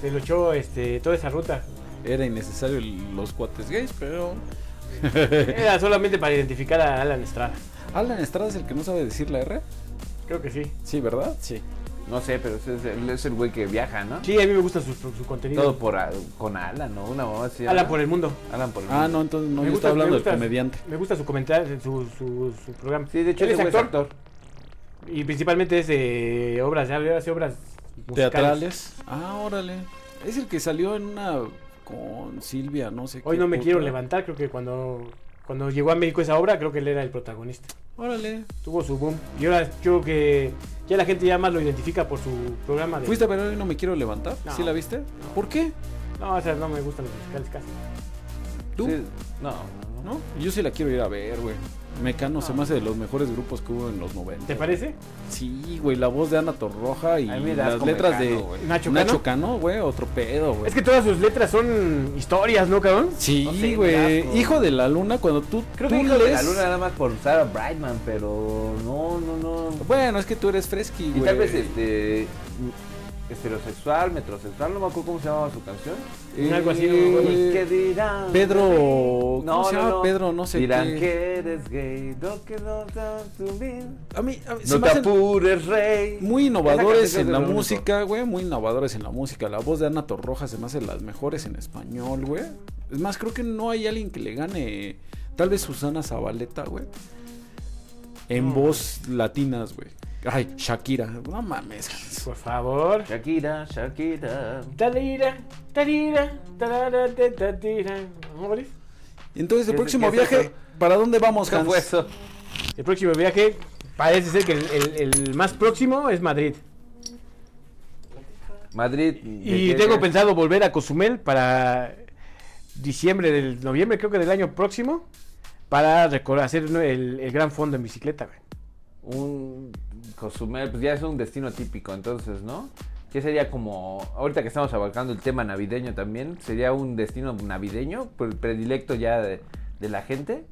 Se lo echó este, toda esa ruta.
Era innecesario los cuates gays, pero...
Era solamente para identificar a Alan Estrada.
Alan Estrada es el que no sabe decir la R.
Creo que sí.
Sí, ¿verdad? Sí.
No sé, pero ese es el, es el güey que viaja, ¿no?
Sí, a mí me gusta su, su contenido.
Todo por, a- con Alan, ¿no? Una mamá así.
Alan por el mundo.
Alan por el
Ah, no, entonces no,
Me
yo
gusta-
estaba hablando del comediante.
Me gusta su comentario, su, su, su programa.
Sí, de hecho, ese
es
güey
actor. Y principalmente es de obras, ya hace obras musicales.
Teatrales. Ah, órale. Es el que salió en una con Silvia, no sé
Hoy
qué
no me
puta.
quiero levantar, creo que cuando, cuando llegó a México esa obra, creo que él era el protagonista.
Órale.
Tuvo su boom. Y ahora yo creo que ya la gente ya más lo identifica por su programa de...
¿Fuiste a ver hoy no me quiero levantar?
No.
¿Sí la viste? ¿Por qué?
No, o sea, no me gustan los musicales casi.
¿Tú?
Sí, no, no.
¿No? Yo sí la quiero ir a ver, güey. Mecano se me hace de los mejores grupos que hubo en los 90.
¿Te parece?
Sí, güey, la voz de Ana Torroja y las letras
Mecano,
de
güey.
Nacho
Nacho
Cano.
Güey, otro pedo, güey.
Es que todas sus letras son historias, ¿no, cabrón?
Sí,
No sé,
güey. Hijo de la luna, cuando tú,
Creo
tú
que hijo de la
lees-
luna nada más por usar a Brightman, pero no, no, no.
Bueno, es que tú eres fresqui,
Y
güey.
tal vez este heterosexual, metrosexual, no me acuerdo cómo se llamaba su canción.
Eh,
Algo así, no me acuerdo.
¿Y qué dirán?
Pedro-? ¿cómo se llama? Pedro no sé
Dirán
qué.
que eres gay, lo que no.
A mí, a mí se
No
me
te apures, rey.
muy innovadores en la música, güey. Muy innovadores en la música. La voz de Ana Torroja se me hace las mejores en español, güey. Es más, creo que no hay alguien que le gane. Tal vez Susana Zabaleta, güey. En
No.
voz latinas, güey. Ay, Shakira. No mames.
Por favor.
Shakira, Shakira.
Talira, talira, tatira. ¿No, Boris?
Entonces, el
¿Qué-
próximo
es
viaje,
eso?
¿para dónde vamos,
¿Qué
Hans?
fue eso?
El próximo viaje parece ser que el, el- el más próximo es Madrid.
Madrid.
Y
¿de qué
tengo
es?
pensado volver a Cozumel para diciembre del noviembre, creo que del año próximo, para hacer el, el gran fondo en bicicleta. güey.
un Cozumel, pues ya es un destino típico, entonces, ¿no? ¿Qué sería como, ahorita que estamos abarcando el tema navideño también, sería un destino navideño, predilecto ya de, de la gente?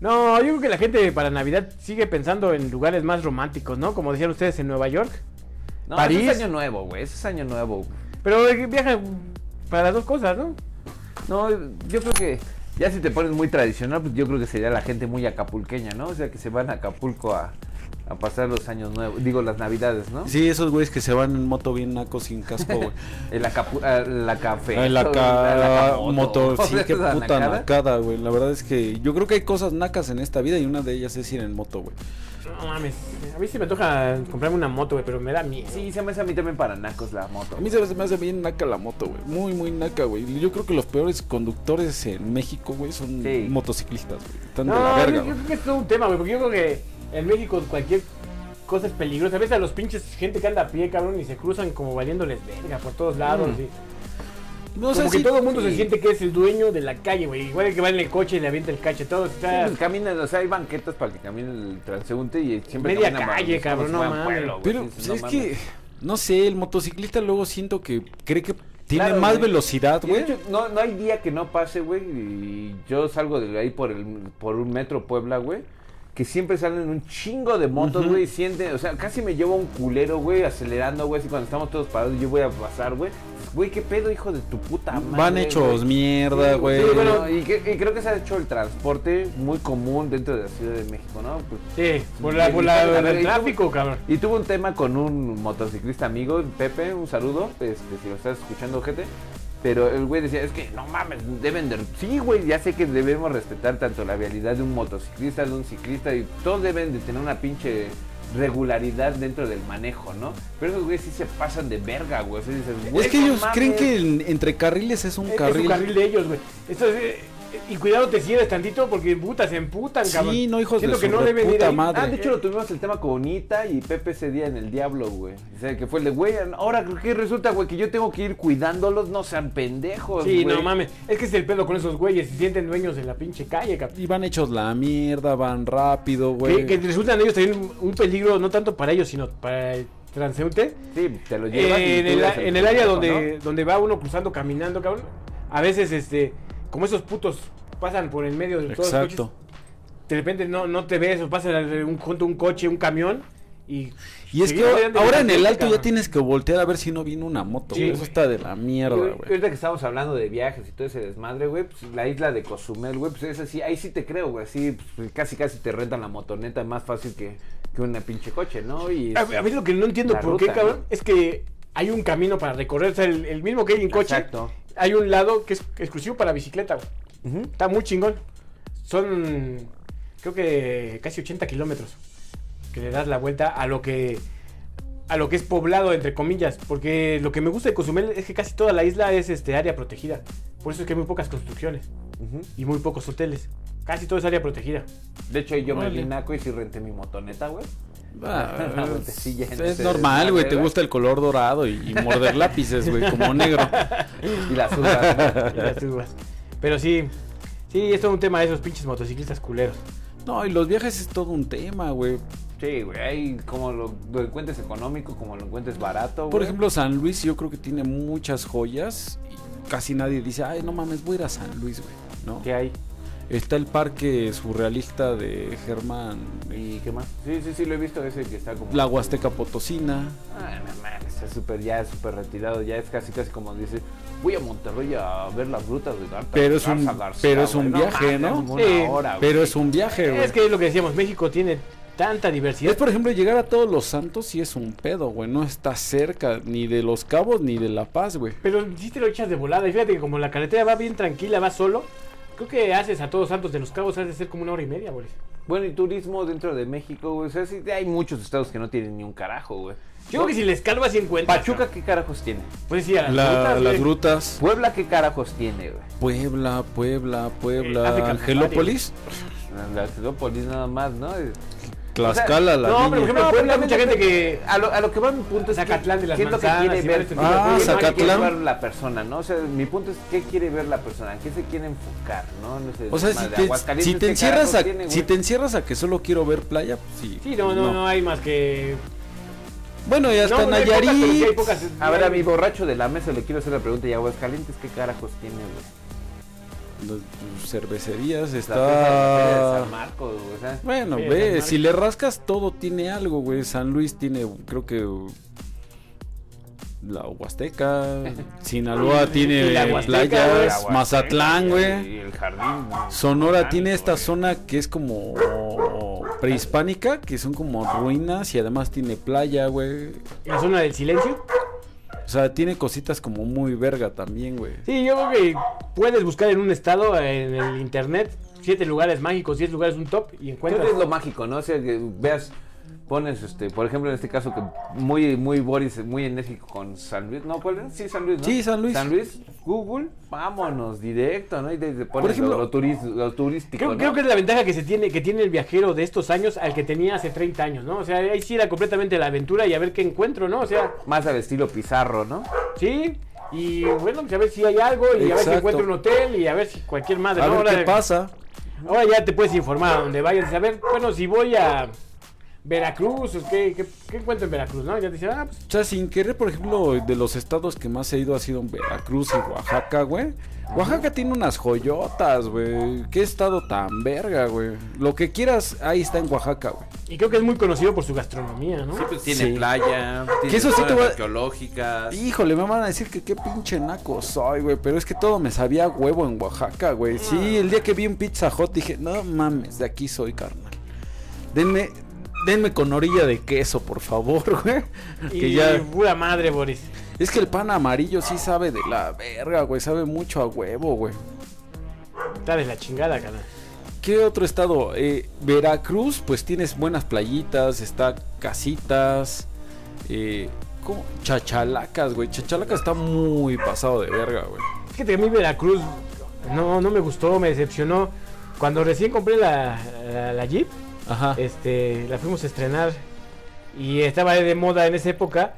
No, yo creo que la gente para Navidad sigue pensando en lugares más románticos, ¿no? Como decían ustedes en Nueva York.
No,
París.
es año nuevo, güey, es año nuevo.
Pero viajan para las dos cosas, ¿no?
No, yo creo que ya si te pones muy tradicional, pues yo creo que sería la gente muy acapulqueña, ¿no? O sea, que se van a Acapulco a, a pasar los años nuevos, digo, las navidades, ¿no?
Sí, esos güeyes que se van en moto bien nacos sin casco, güey.
El ah, la café.
Ay, la,
o
ca-
la
moto, sí, qué puta
nacada.
nacada, güey. La verdad es que yo creo que hay cosas nacas en esta vida y una de ellas es ir en moto, güey.
No mames. A mí sí me toca comprarme una moto, güey, pero me da miedo.
Sí, se me hace a mí también para nacos la moto.
A mí se me- hace bien naca la moto, güey. Muy, muy naca, güey. Yo creo que los peores conductores en México, güey, son
Sí.
motociclistas, güey. Están de la verga,
yo creo que es todo un tema, güey, porque yo creo que en México cualquier cosa es peligrosa. A veces a los pinches gente que anda a pie, cabrón, y se cruzan como valiéndoles verga por todos lados.
Mm.
y-
No
como
sé
que
si-
todo el mundo se
sí.
siente que es el dueño de la calle, güey. Igual el que va en el coche y le avienta el cache, todo
Sí,
está...
pues caminan, o sea, hay banquetas para que camine el transeúnte y siempre
Media calle, cabrón, no mames.
pueblo,
Pero
sí,
pues,
no
es
mames.
que, no sé, el motociclista luego siento que cree que tiene
Claro,
más
güey.
velocidad,
de
güey.
hecho, no, no hay día que no pase, güey, y yo salgo de ahí por el por un metro Puebla, güey, que siempre salen un chingo de motos, güey, y sienten, o sea, casi me lleva un culero, güey, acelerando, güey, así cuando estamos todos parados, yo voy a pasar, güey. Güey, qué pedo, hijo de tu puta madre.
Van hechos mierda, güey.
sí, bueno, y, que- y creo que se ha hecho el transporte muy común dentro de la Ciudad de México, ¿no? Pues,
Sí, por, la, por la-
A ver,
el tráfico, cabrón.
Y tuve un tema con un motociclista amigo, Pepe, un saludo, este, si lo estás escuchando, gente. Pero el güey decía, es que no mames, deben de... Sí, güey, ya sé que debemos respetar tanto la vialidad de un motociclista, de un ciclista, y todos deben de tener una pinche regularidad dentro del manejo, ¿no? Pero esos güeyes sí se pasan de verga, güey. O sea, dices, güey,
Es que
no
ellos
mames.
creen que entre carriles es un
Es-
carril.
Es un carril de ellos, güey. Eh, y cuidado te cierres tantito porque puta se emputan, cabrón.
Sí, no, hijos de
Siento que
su
no deben ir
reputa
ahí.
madre.
Ah, de hecho lo tuvimos el tema con Nita y Pepe ese día en el Diablo, güey. O sea, que fue el de, güey, ahora ¿qué resulta, güey? Que yo tengo que ir cuidándolos, no sean pendejos,
Sí,
güey.
no mames. Es que es el pedo con esos güeyes. Se sienten dueños de la pinche calle, cabrón.
Y van hechos la mierda, van rápido, güey.
Que, que resultan ellos también un- peligro, no tanto para ellos, sino para el transeúnte.
Sí, te lo llevas
Eh, en, el,
eres
en el área donde, donde va uno cruzando, caminando, cabrón. A veces, este, como esos putos pasan por el medio de todos los
Exacto.
coches, de repente no, no te ves o pasa un, junto a un coche, un camión y...
Y es que ahora en el alto ya tienes que voltear a ver si no viene una moto,
Sí,
güey. Eso está de la mierda, güey.
Ahorita que estamos hablando de viajes y todo ese desmadre, güey, pues la isla de Cozumel, güey, pues es así, ahí sí te creo, güey, así, pues, casi casi te rentan la motoneta más fácil que, que una pinche coche, ¿no? Y
A, a mí lo que no entiendo por
ruta,
qué, cabrón,
¿no?
es que hay un camino para recorrer, o sea, el, el mismo que hay en coche,
Exacto.
Hay un lado que es exclusivo para bicicleta, güey. Está muy chingón. Son, creo que casi 80 kilómetros que le das la vuelta a lo que a lo que es poblado entre comillas, porque lo que me gusta de Cozumel es que casi toda la isla es este área protegida. Por eso es que hay muy pocas construcciones y muy pocos hoteles. Casi todo es área protegida.
De hecho, yo me
Órale.
vi naco y sí renté mi motoneta, güey.
Ah,
Una vueltecilla en
es normal, güey. Te gusta el color dorado y, y morder lápices, güey, como negro.
Y las uvas.
y las uvas. Pero sí, sí, es todo un tema de esos pinches motociclistas culeros.
No, y los viajes es todo un tema, güey.
Sí, güey, ahí como lo, lo encuentres económico, como lo encuentres barato,
Por ejemplo, San Luis yo creo que tiene muchas joyas y casi nadie dice, ay, no mames, voy a ir a San Luis, güey. ¿No?
¿qué hay?
Está el parque surrealista de Germán,
¿Y qué más? Sí, sí, sí, lo he visto ese que está como...
la Huasteca Potosina.
Ah, no mames, está súper, ya es súper retirado, ya es casi casi como dice, voy a Monterrey a ver las rutas de Garza.
Pero es un-
Garza
pero es un
güey.
viaje, ¿no?
Sí,
hora.
Pero es un viaje, güey.
Es que es lo que decíamos, México tiene tanta diversidad.
Es por ejemplo llegar a todos los santos y es un pedo, güey. No está cerca ni de los cabos ni de La Paz, güey.
Pero sí te lo echas de volada. Y fíjate que como la carretera va bien tranquila, va solo. Creo que haces a todos santos de los cabos, has de ser como una hora y media, güey.
Bueno, y turismo dentro de México, güey. O sea, sí, hay muchos estados que no tienen ni un carajo, güey.
Yo creo que si les calvas y encuentras.
Pachuca, ¿qué carajos tiene?
Pues sí, a las
La- las
güey.
grutas.
Puebla, ¿qué carajos tiene, güey?
Puebla, Puebla,
Eh,
Puebla.
África
Angelópolis.
La Angelópolis nada más, ¿no?
Tlaxcala, la
no,
niña.
pero por ejemplo,
No,
Puebla,
pero
mucha gente que.
A lo, a lo que va mi punto es que-
Zacatlán de las
qué es lo que quiere ver,
Ah,
qué
Zacatlán.
quiere ver la persona, ¿no? O sea, mi punto es qué quiere ver la persona, ¿en qué se quiere enfocar, ¿no? No sé,
O sea, si
de
te,
Aguascalientes,
si te
¿qué
encierras a,
tiene,
si te encierras a que solo quiero ver playa, pues sí.
Sí, no, no, no, hay más que.
Bueno, ya está
no, no hay pocas, sí hay
Nayarit.
pocas.
A ver, a mi borracho de la mesa le quiero hacer la pregunta, ¿y Aguascalientes qué carajos tiene, güey?
Las cervecerías
la
está.
San Marcos, güey, o sea,
Bueno, ve, si le rascas todo tiene algo, güey. San Luis tiene, creo que la Huasteca, Sinaloa tiene
la Huasteca,
playas,
la
Mazatlán, güey.
Y el jardín. güey.
Sonora tiene esta
güey.
zona que es como prehispánica, que son como ruinas y además tiene playa, güey.
La zona del silencio.
O sea, tiene cositas como muy verga también, güey.
Sí, yo creo que puedes buscar en un estado en el internet siete lugares mágicos, 10 lugares un top y
Creo
encuentras.
que es lo mágico, ¿no? O sea, que veas, pones, este, por ejemplo, en este caso, que muy, muy Boris, muy enérgico con San Luis, ¿no? ¿Cuál es? Sí, San Luis, ¿no?
Sí, San Luis.
San Luis, Google, vámonos, directo, ¿no? Y te, te pones
Por ejemplo-
lo, lo turis- lo turístico,
Creo,
¿no?
creo que es la ventaja que se tiene, que tiene el viajero de estos años al que tenía hace 30 años, ¿no? O sea, ahí sí era completamente la aventura y a ver qué encuentro, ¿no? O sea,
Más al estilo Pizarro, ¿no?
sí. Y bueno, pues a ver si hay algo y a ver si encuentro un hotel y a ver si cualquier madre.
A
¿no?
ver
Ahora-
qué pasa.
Ahora ya te puedes informar a donde vayas. A ver, bueno, si voy a Veracruz, ¿qué, qué, qué encuentro en Veracruz, no? Ya te dicen, ah, pues
O sea, sin querer, por ejemplo, de los estados que más he ido ha sido en Veracruz y Oaxaca, güey. Oaxaca tiene unas joyotas, güey. Qué estado tan verga, güey. Lo que quieras, ahí está en Oaxaca, güey.
Y creo que es muy conocido por su gastronomía, ¿no?
Sí, pues tiene
Sí.
playa, tiene
Que eso sí te
zonas
voy a-
arqueológicas.
Híjole, me van a decir que qué pinche naco soy, güey. Pero es que todo me sabía huevo en Oaxaca, güey. Sí, el día que vi un Pizza Hut dije, no mames, de aquí soy, carnal. Denme, denme con orilla de queso, por favor, güey.
Y
Que ya...
pura madre, Boris.
Es que el pan amarillo sí sabe de la verga, güey. Sabe mucho a huevo, güey.
Está de la chingada, carnal.
¿Qué otro estado? Eh, Veracruz, pues tienes buenas playitas, está casitas, eh, ¿cómo? Chachalacas, güey. Chachalacas está muy pasado de verga, güey.
Fíjate que a mí Veracruz no, no me gustó, me decepcionó. Cuando recién compré la, la, la Jeep,
Ajá.
este, la fuimos a estrenar y estaba de moda en esa época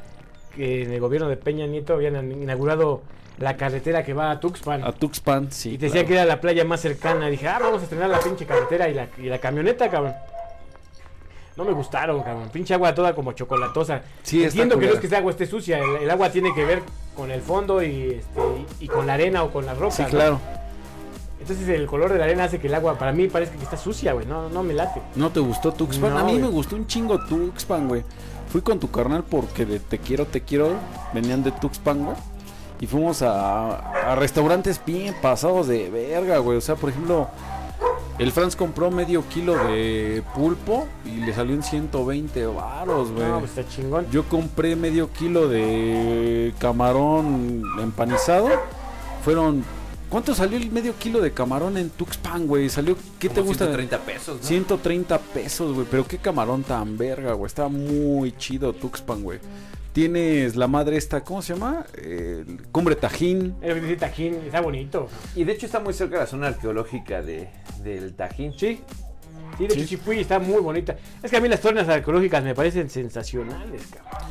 que en el gobierno de Peña Nieto habían inaugurado la carretera que va a Tuxpan.
A Tuxpan, sí.
y
claro.
que era la playa más cercana. Dije, ah, vamos a estrenar la pinche carretera y la, y la camioneta, cabrón. No me gustaron, cabrón. Pinche agua toda como chocolatosa.
Sí,
Entiendo que no es que esa agua esté sucia. El, el agua tiene que ver con el fondo y, este, y, y con la arena o con las rocas.
Sí,
¿no? Entonces el color de la arena hace que el agua para mí parezca que está sucia, güey. No, no me late.
¿No te gustó Tuxpan?
No,
a mí
güey.
me gustó un chingo Tuxpan, güey. Fui con tu carnal porque de Te quiero, te quiero. Venían de Tuxpan, güey. Y fuimos a, a restaurantes bien pasados de verga, güey. O sea, por ejemplo, el Franz compró medio kilo de pulpo y le salió en 120 varos, güey.
No, pues está chingón.
Yo compré medio kilo de camarón empanizado. Fueron. ¿Cuánto salió el medio kilo de camarón en Tuxpan, güey? Salió. ¿Qué te gusta?
130 pesos, ¿no?
130 pesos, güey. Pero qué camarón tan verga, güey. Está muy chido Tuxpan, güey. Tienes la madre esta, ¿cómo se llama? El Cumbre Tajín.
El Tajín, está bonito.
Y de hecho está muy cerca de la zona arqueológica de, del Tajín.
Sí. Sí, de
Sí.
fui, está muy bonita. Es que a mí las zonas arqueológicas me parecen sensacionales, cabrón.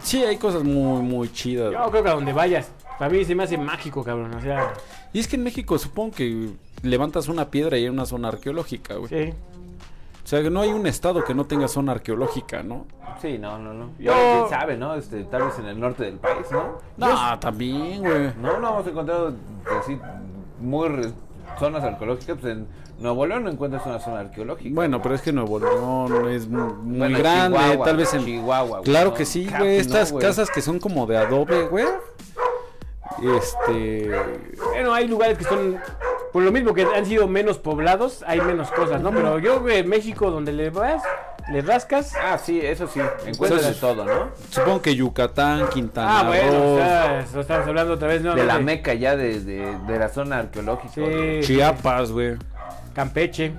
Sí, hay cosas muy, muy chidas.
Yo creo que a donde vayas, para mí se me hace mágico, cabrón. O sea,
Y es que en México supongo que levantas una piedra y hay una zona arqueológica, güey.
sí.
O sea, que no hay un estado que no tenga zona arqueológica, ¿no?
Sí, no, no, no. Y ahora, quién sabe, ¿no? Este, tal vez en el norte del país, ¿no?
No, también, güey.
No, no hemos encontrado así muy re- zonas arqueológicas. Pues en Nuevo León no encuentras una zona arqueológica.
Bueno, pero es que Nuevo León es mu- muy
Bueno,
grande,
Chihuahua,
tal vez en
Chihuahua, güey,
Claro
¿no?
que sí, güey,
no,
estas casas que son como de adobe, güey. Este,
Bueno, hay lugares que son, por lo mismo que han sido menos poblados, hay menos cosas, ¿no? Pero yo en México, donde le vas, le rascas.
Ah, sí, eso sí. Encuentras de todo, ¿no?
supongo que Yucatán, Quintana
Ah, bueno,
Roo,
o sea, eso estamos hablando otra vez, ¿no?
De la meca ya de, de, de la zona arqueológica.
Sí.
Chiapas, güey.
Campeche.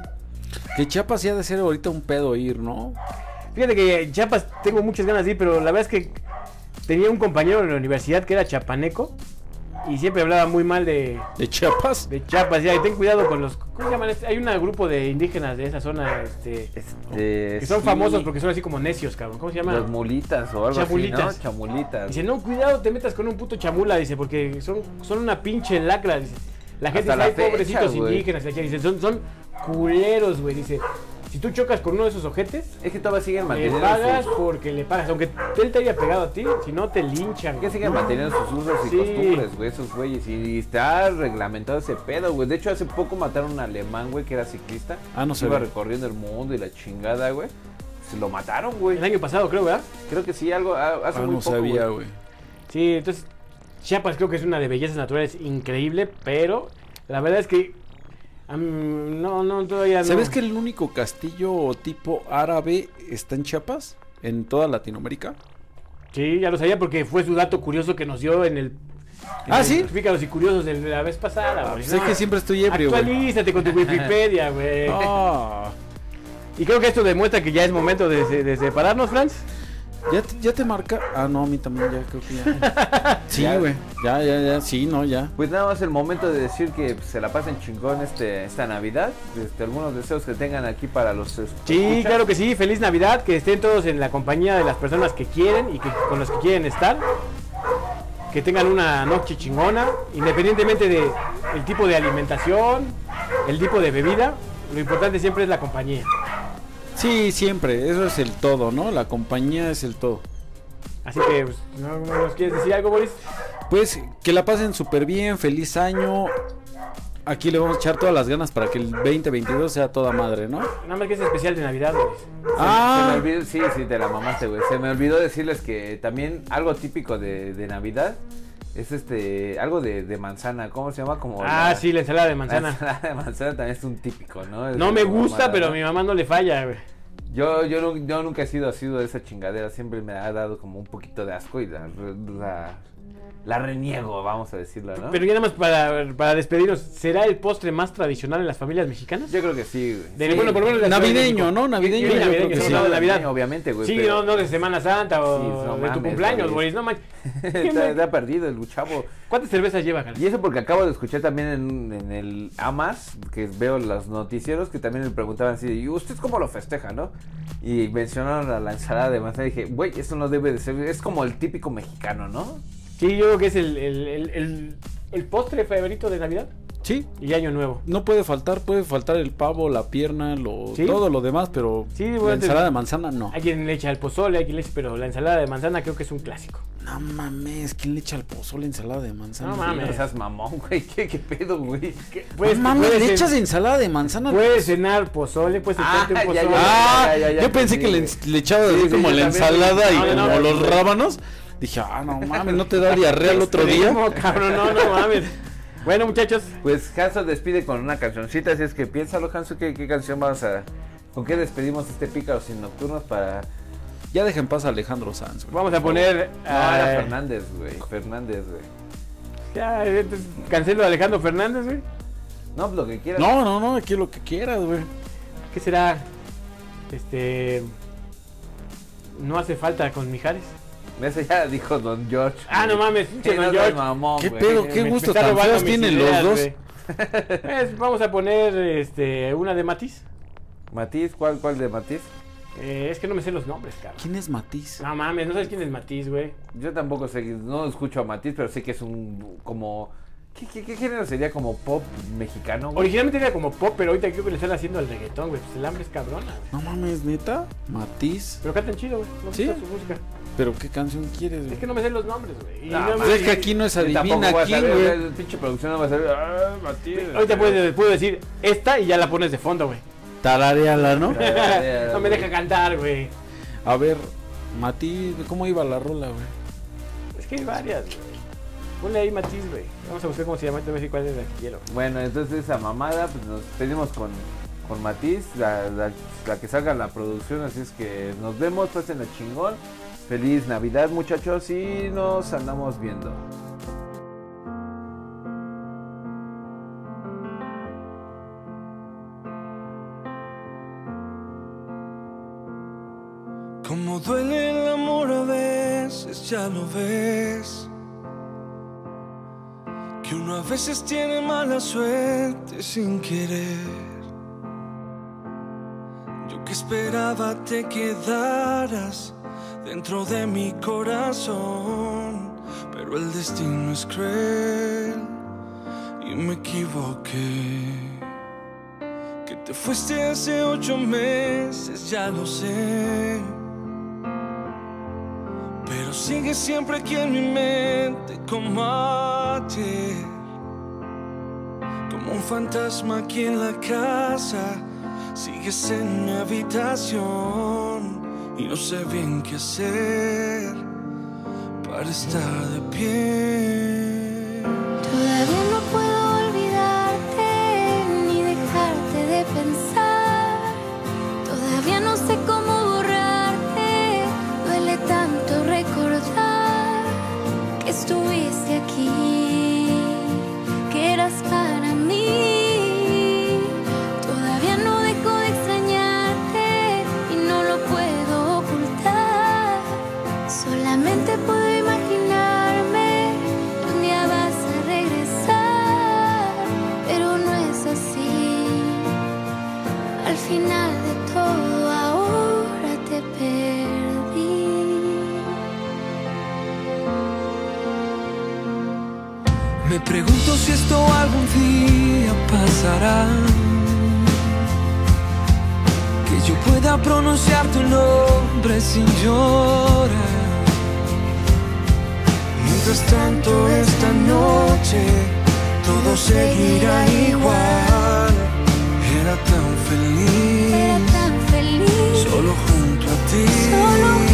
Que Chiapas ya ha de ser ahorita un pedo ir, ¿no?
Fíjate que en Chiapas tengo muchas ganas de ir, pero la verdad es que tenía un compañero en la universidad que era chapaneco y siempre hablaba muy mal de,
De Chiapas.
de Chiapas. Ya, y ten cuidado con los. ¿Cómo se llaman? este? Hay un grupo de indígenas de esa zona este,
Este,
que son
sí,
famosos porque son así como necios, cabrón. ¿Cómo se llama?
Los mulitas o algo
Chamulitas.
así, ¿no? Chamulitas.
Dice, no, cuidado, te metas con un puto chamula, dice, porque son, son una pinche lacra, dice. La gente
Hasta
dice,
la
"Ay, pobrecitos
fecha, güey".
indígenas, y aquí", dice, son, son culeros, güey, dice. Si tú chocas con uno de esos ojetes,
Es que todavía siguen
le
manteniendo
pagas
sus...
porque le pagas. Aunque él te haya pegado a ti, si no te linchan.
Que siguen manteniendo sus usos y
Sí.
costumbres, güey, esos güeyes. Y está reglamentado ese pedo, güey. De hecho, hace poco mataron a un alemán, güey, que era ciclista.
Ah, no
Iba
sabía.
recorriendo el mundo y la chingada, güey. Se lo mataron, güey.
El año pasado, creo, ¿verdad?
Creo que sí, algo ah, hace
Ah,
muy
no
poco,
sabía,
güey.
Sí, entonces Chiapas creo que es una de bellezas naturales increíble, pero la verdad es que no, no, todavía no.
¿Sabes que el único castillo tipo árabe está en Chiapas? En toda Latinoamérica.
Sí, ya lo sabía porque fue su dato curioso que nos dio en el
Ah, ¿sí?
Los pícaros y curiosos de la vez pasada, güey.
Sé que siempre estoy ebrio, güey.
Actualízate con tu Wikipedia, güey.
Ah,
Y creo que esto demuestra que ya es momento de separarnos, Franz.
¿Ya, te, ¿Ya te marca? Ah, no, a mí también ya creo que ya. Sí, güey. Ya, ya, ya. Sí, no, ya.
Pues nada más el momento de decir que se la pasen chingón este, esta Navidad. Este, algunos deseos que tengan aquí para los
Sí,
escuchas.
claro que sí. Feliz Navidad. Que estén todos en la compañía de las personas que quieren y que, con las que quieren estar. Que tengan una noche chingona. Independientemente de el tipo de alimentación, el tipo de bebida. Lo importante siempre es la compañía.
Sí, siempre. Eso es el todo, ¿no? La compañía es el todo.
Así que, pues, ¿no no nos quieres decir algo, Boris?
Pues que la pasen súper bien, feliz año. Aquí le vamos a echar todas las ganas para que el 2022 sea toda madre, ¿no?
Nada más que es especial de Navidad, Boris.
Se me
Ah,
olvidó, sí, sí, te la mamaste, güey. Se me olvidó decirles que también algo típico de, de Navidad es este, algo de, de manzana, ¿cómo se llama? Como
Ah,
la-
sí, la ensalada de
la
manzana.
ensalada de manzana también es un típico, ¿no? Es
No me
la
gusta,
mamada,
pero a
¿no?
mi mamá no le falla, güey.
Yo, yo, nu- yo nunca he sido así de esa chingadera, siempre me ha dado como un poquito de asco y la, la, la reniego, vamos a decirlo, ¿no?
Pero ya nada más para, para despedirnos, ¿será el postre más tradicional en las familias mexicanas?
Yo creo que sí, güey.
De-
Sí.
bueno, por lo menos
navideño. ¿no? Navideño.
Sí, navideño,
que
sí, no, de Navidad.
Obviamente, güey.
Sí,
pero-
no, no de Semana Santa o
Sí, no
de tu cumpleaños.
Boris.
No manches.
Está, está perdido el chavo.
¿Cuántas cervezas lleva, cara?
Y eso porque acabo de escuchar también en, en el AMAS, que veo los noticieros, que también le preguntaban así, ¿y usted cómo lo festeja, no? Y mencionaron a la ensalada de manzana y dije, güey, eso no debe de ser, es como el típico mexicano, ¿no?
Sí, yo creo que es el, el, el, el, el postre favorito de Navidad
Sí,
y Año Nuevo.
no puede faltar, puede faltar el pavo, la pierna, lo,
Sí.
todo lo demás, pero
Sí,
la ensalada de manzana no.
Hay quien le echa el pozole, hay quien le echa, pero la ensalada de manzana creo que es un clásico.
No mames, ¿quién le echa al pozole ensalada de manzana?
No mames.
No seas mamón, güey, ¿qué, qué pedo, güey?
Puedes,
no mames, ¿le echas ensalada de manzana?
puedes cenar pozole, puedes
Ah,
echarte un
ya,
pozole.
ya,
Ah,
ya, ya, ya
yo pensé que le, le echaba
Sí,
así
sí,
como la
también.
ensalada y
No,
como
no,
los rábanos. Dije, ah, no mames, ¿no te da diarrea el otro día?
No, cabrón, no, no mames. Bueno, muchachos,
Pues Hanso despide con una cancioncita, así es que piénsalo, Hanso, ¿qué, qué canción vamos a... ¿Con qué despedimos este Pícaro sin Nocturnos para...
Ya deja en paz a Alejandro Sanz, güey.
vamos a poner.
No, era
ah,
Fernández, güey, Fernández, güey.
Ya, entonces, cancelo a Alejandro Fernández, güey.
No, pues lo que quieras.
No, no, no, aquí lo que quieras, güey.
¿Qué será? Este. No hace falta con Mijares.
Ese ya dijo Don George.
Ah, no mames, pinche
Sí,
Don
no
George.
mamón,
¿Qué
güey.
pedo? ¿Qué
Me-
gusto
me
tan feos tienen
ideas,
los dos?
Pues, vamos a poner este, una de Matiz.
Matiz, ¿cuál, cuál de Matiz?
Eh, es que no me sé los nombres, cabrón.
¿Quién es Matiz?
No mames, no sabes quién es Matiz, güey.
Yo tampoco sé, no escucho a Matiz, pero sé que es un como... ¿Qué, qué, qué género sería como pop mexicano? güey?
Originalmente era como pop, pero ahorita creo que le están haciendo al reggaetón, güey. Pues el hambre es cabrona. güey.
No mames, neta. Matiz.
Pero cantan chido, güey. No
¿Sí?
su música.
¿Pero qué canción quieres,
Es
güey?
que no me sé los nombres, güey. Y
No,
no
pues
es que aquí no es adivina
voy a
quién,
saber,
güey.
El pinche producción no va a saber. Ah, Matiz.
Ahorita puedo, puedo decir esta y ya la pones de fondo, güey.
Tarareala, ¿no?
ya,
no me deja cantar, güey.
A ver, Matiz, ¿cómo iba la rola, güey?
Es que hay varias, güey. Ponle ahí Matiz, güey. Vamos a buscar cómo se llama, te voy a decir cuál es la que quiero.
Bueno, entonces esa mamada, pues nos pedimos con, con Matiz, la, la- la que salga la producción, así es que nos vemos, pasen la chingón. Feliz Navidad muchachos y nos andamos viendo.
Como duele el amor a veces, ya lo ves. Que uno a veces tiene mala suerte sin querer. Yo que esperaba te quedaras dentro de mi corazón. Pero el destino es cruel y me equivoqué. Que te fuiste hace ocho meses, ya lo sé. Pero sigues siempre aquí en mi mente como ayer. Como un fantasma aquí en la casa. Sigues en mi habitación y no sé bien qué hacer para estar de pie. Pregunto si esto algún día pasará. Que yo pueda pronunciar tu nombre sin llorar. Mientras tanto esta noche todo seguirá igual. Era tan
Era
feliz,
tan feliz.
solo junto a ti.
Solo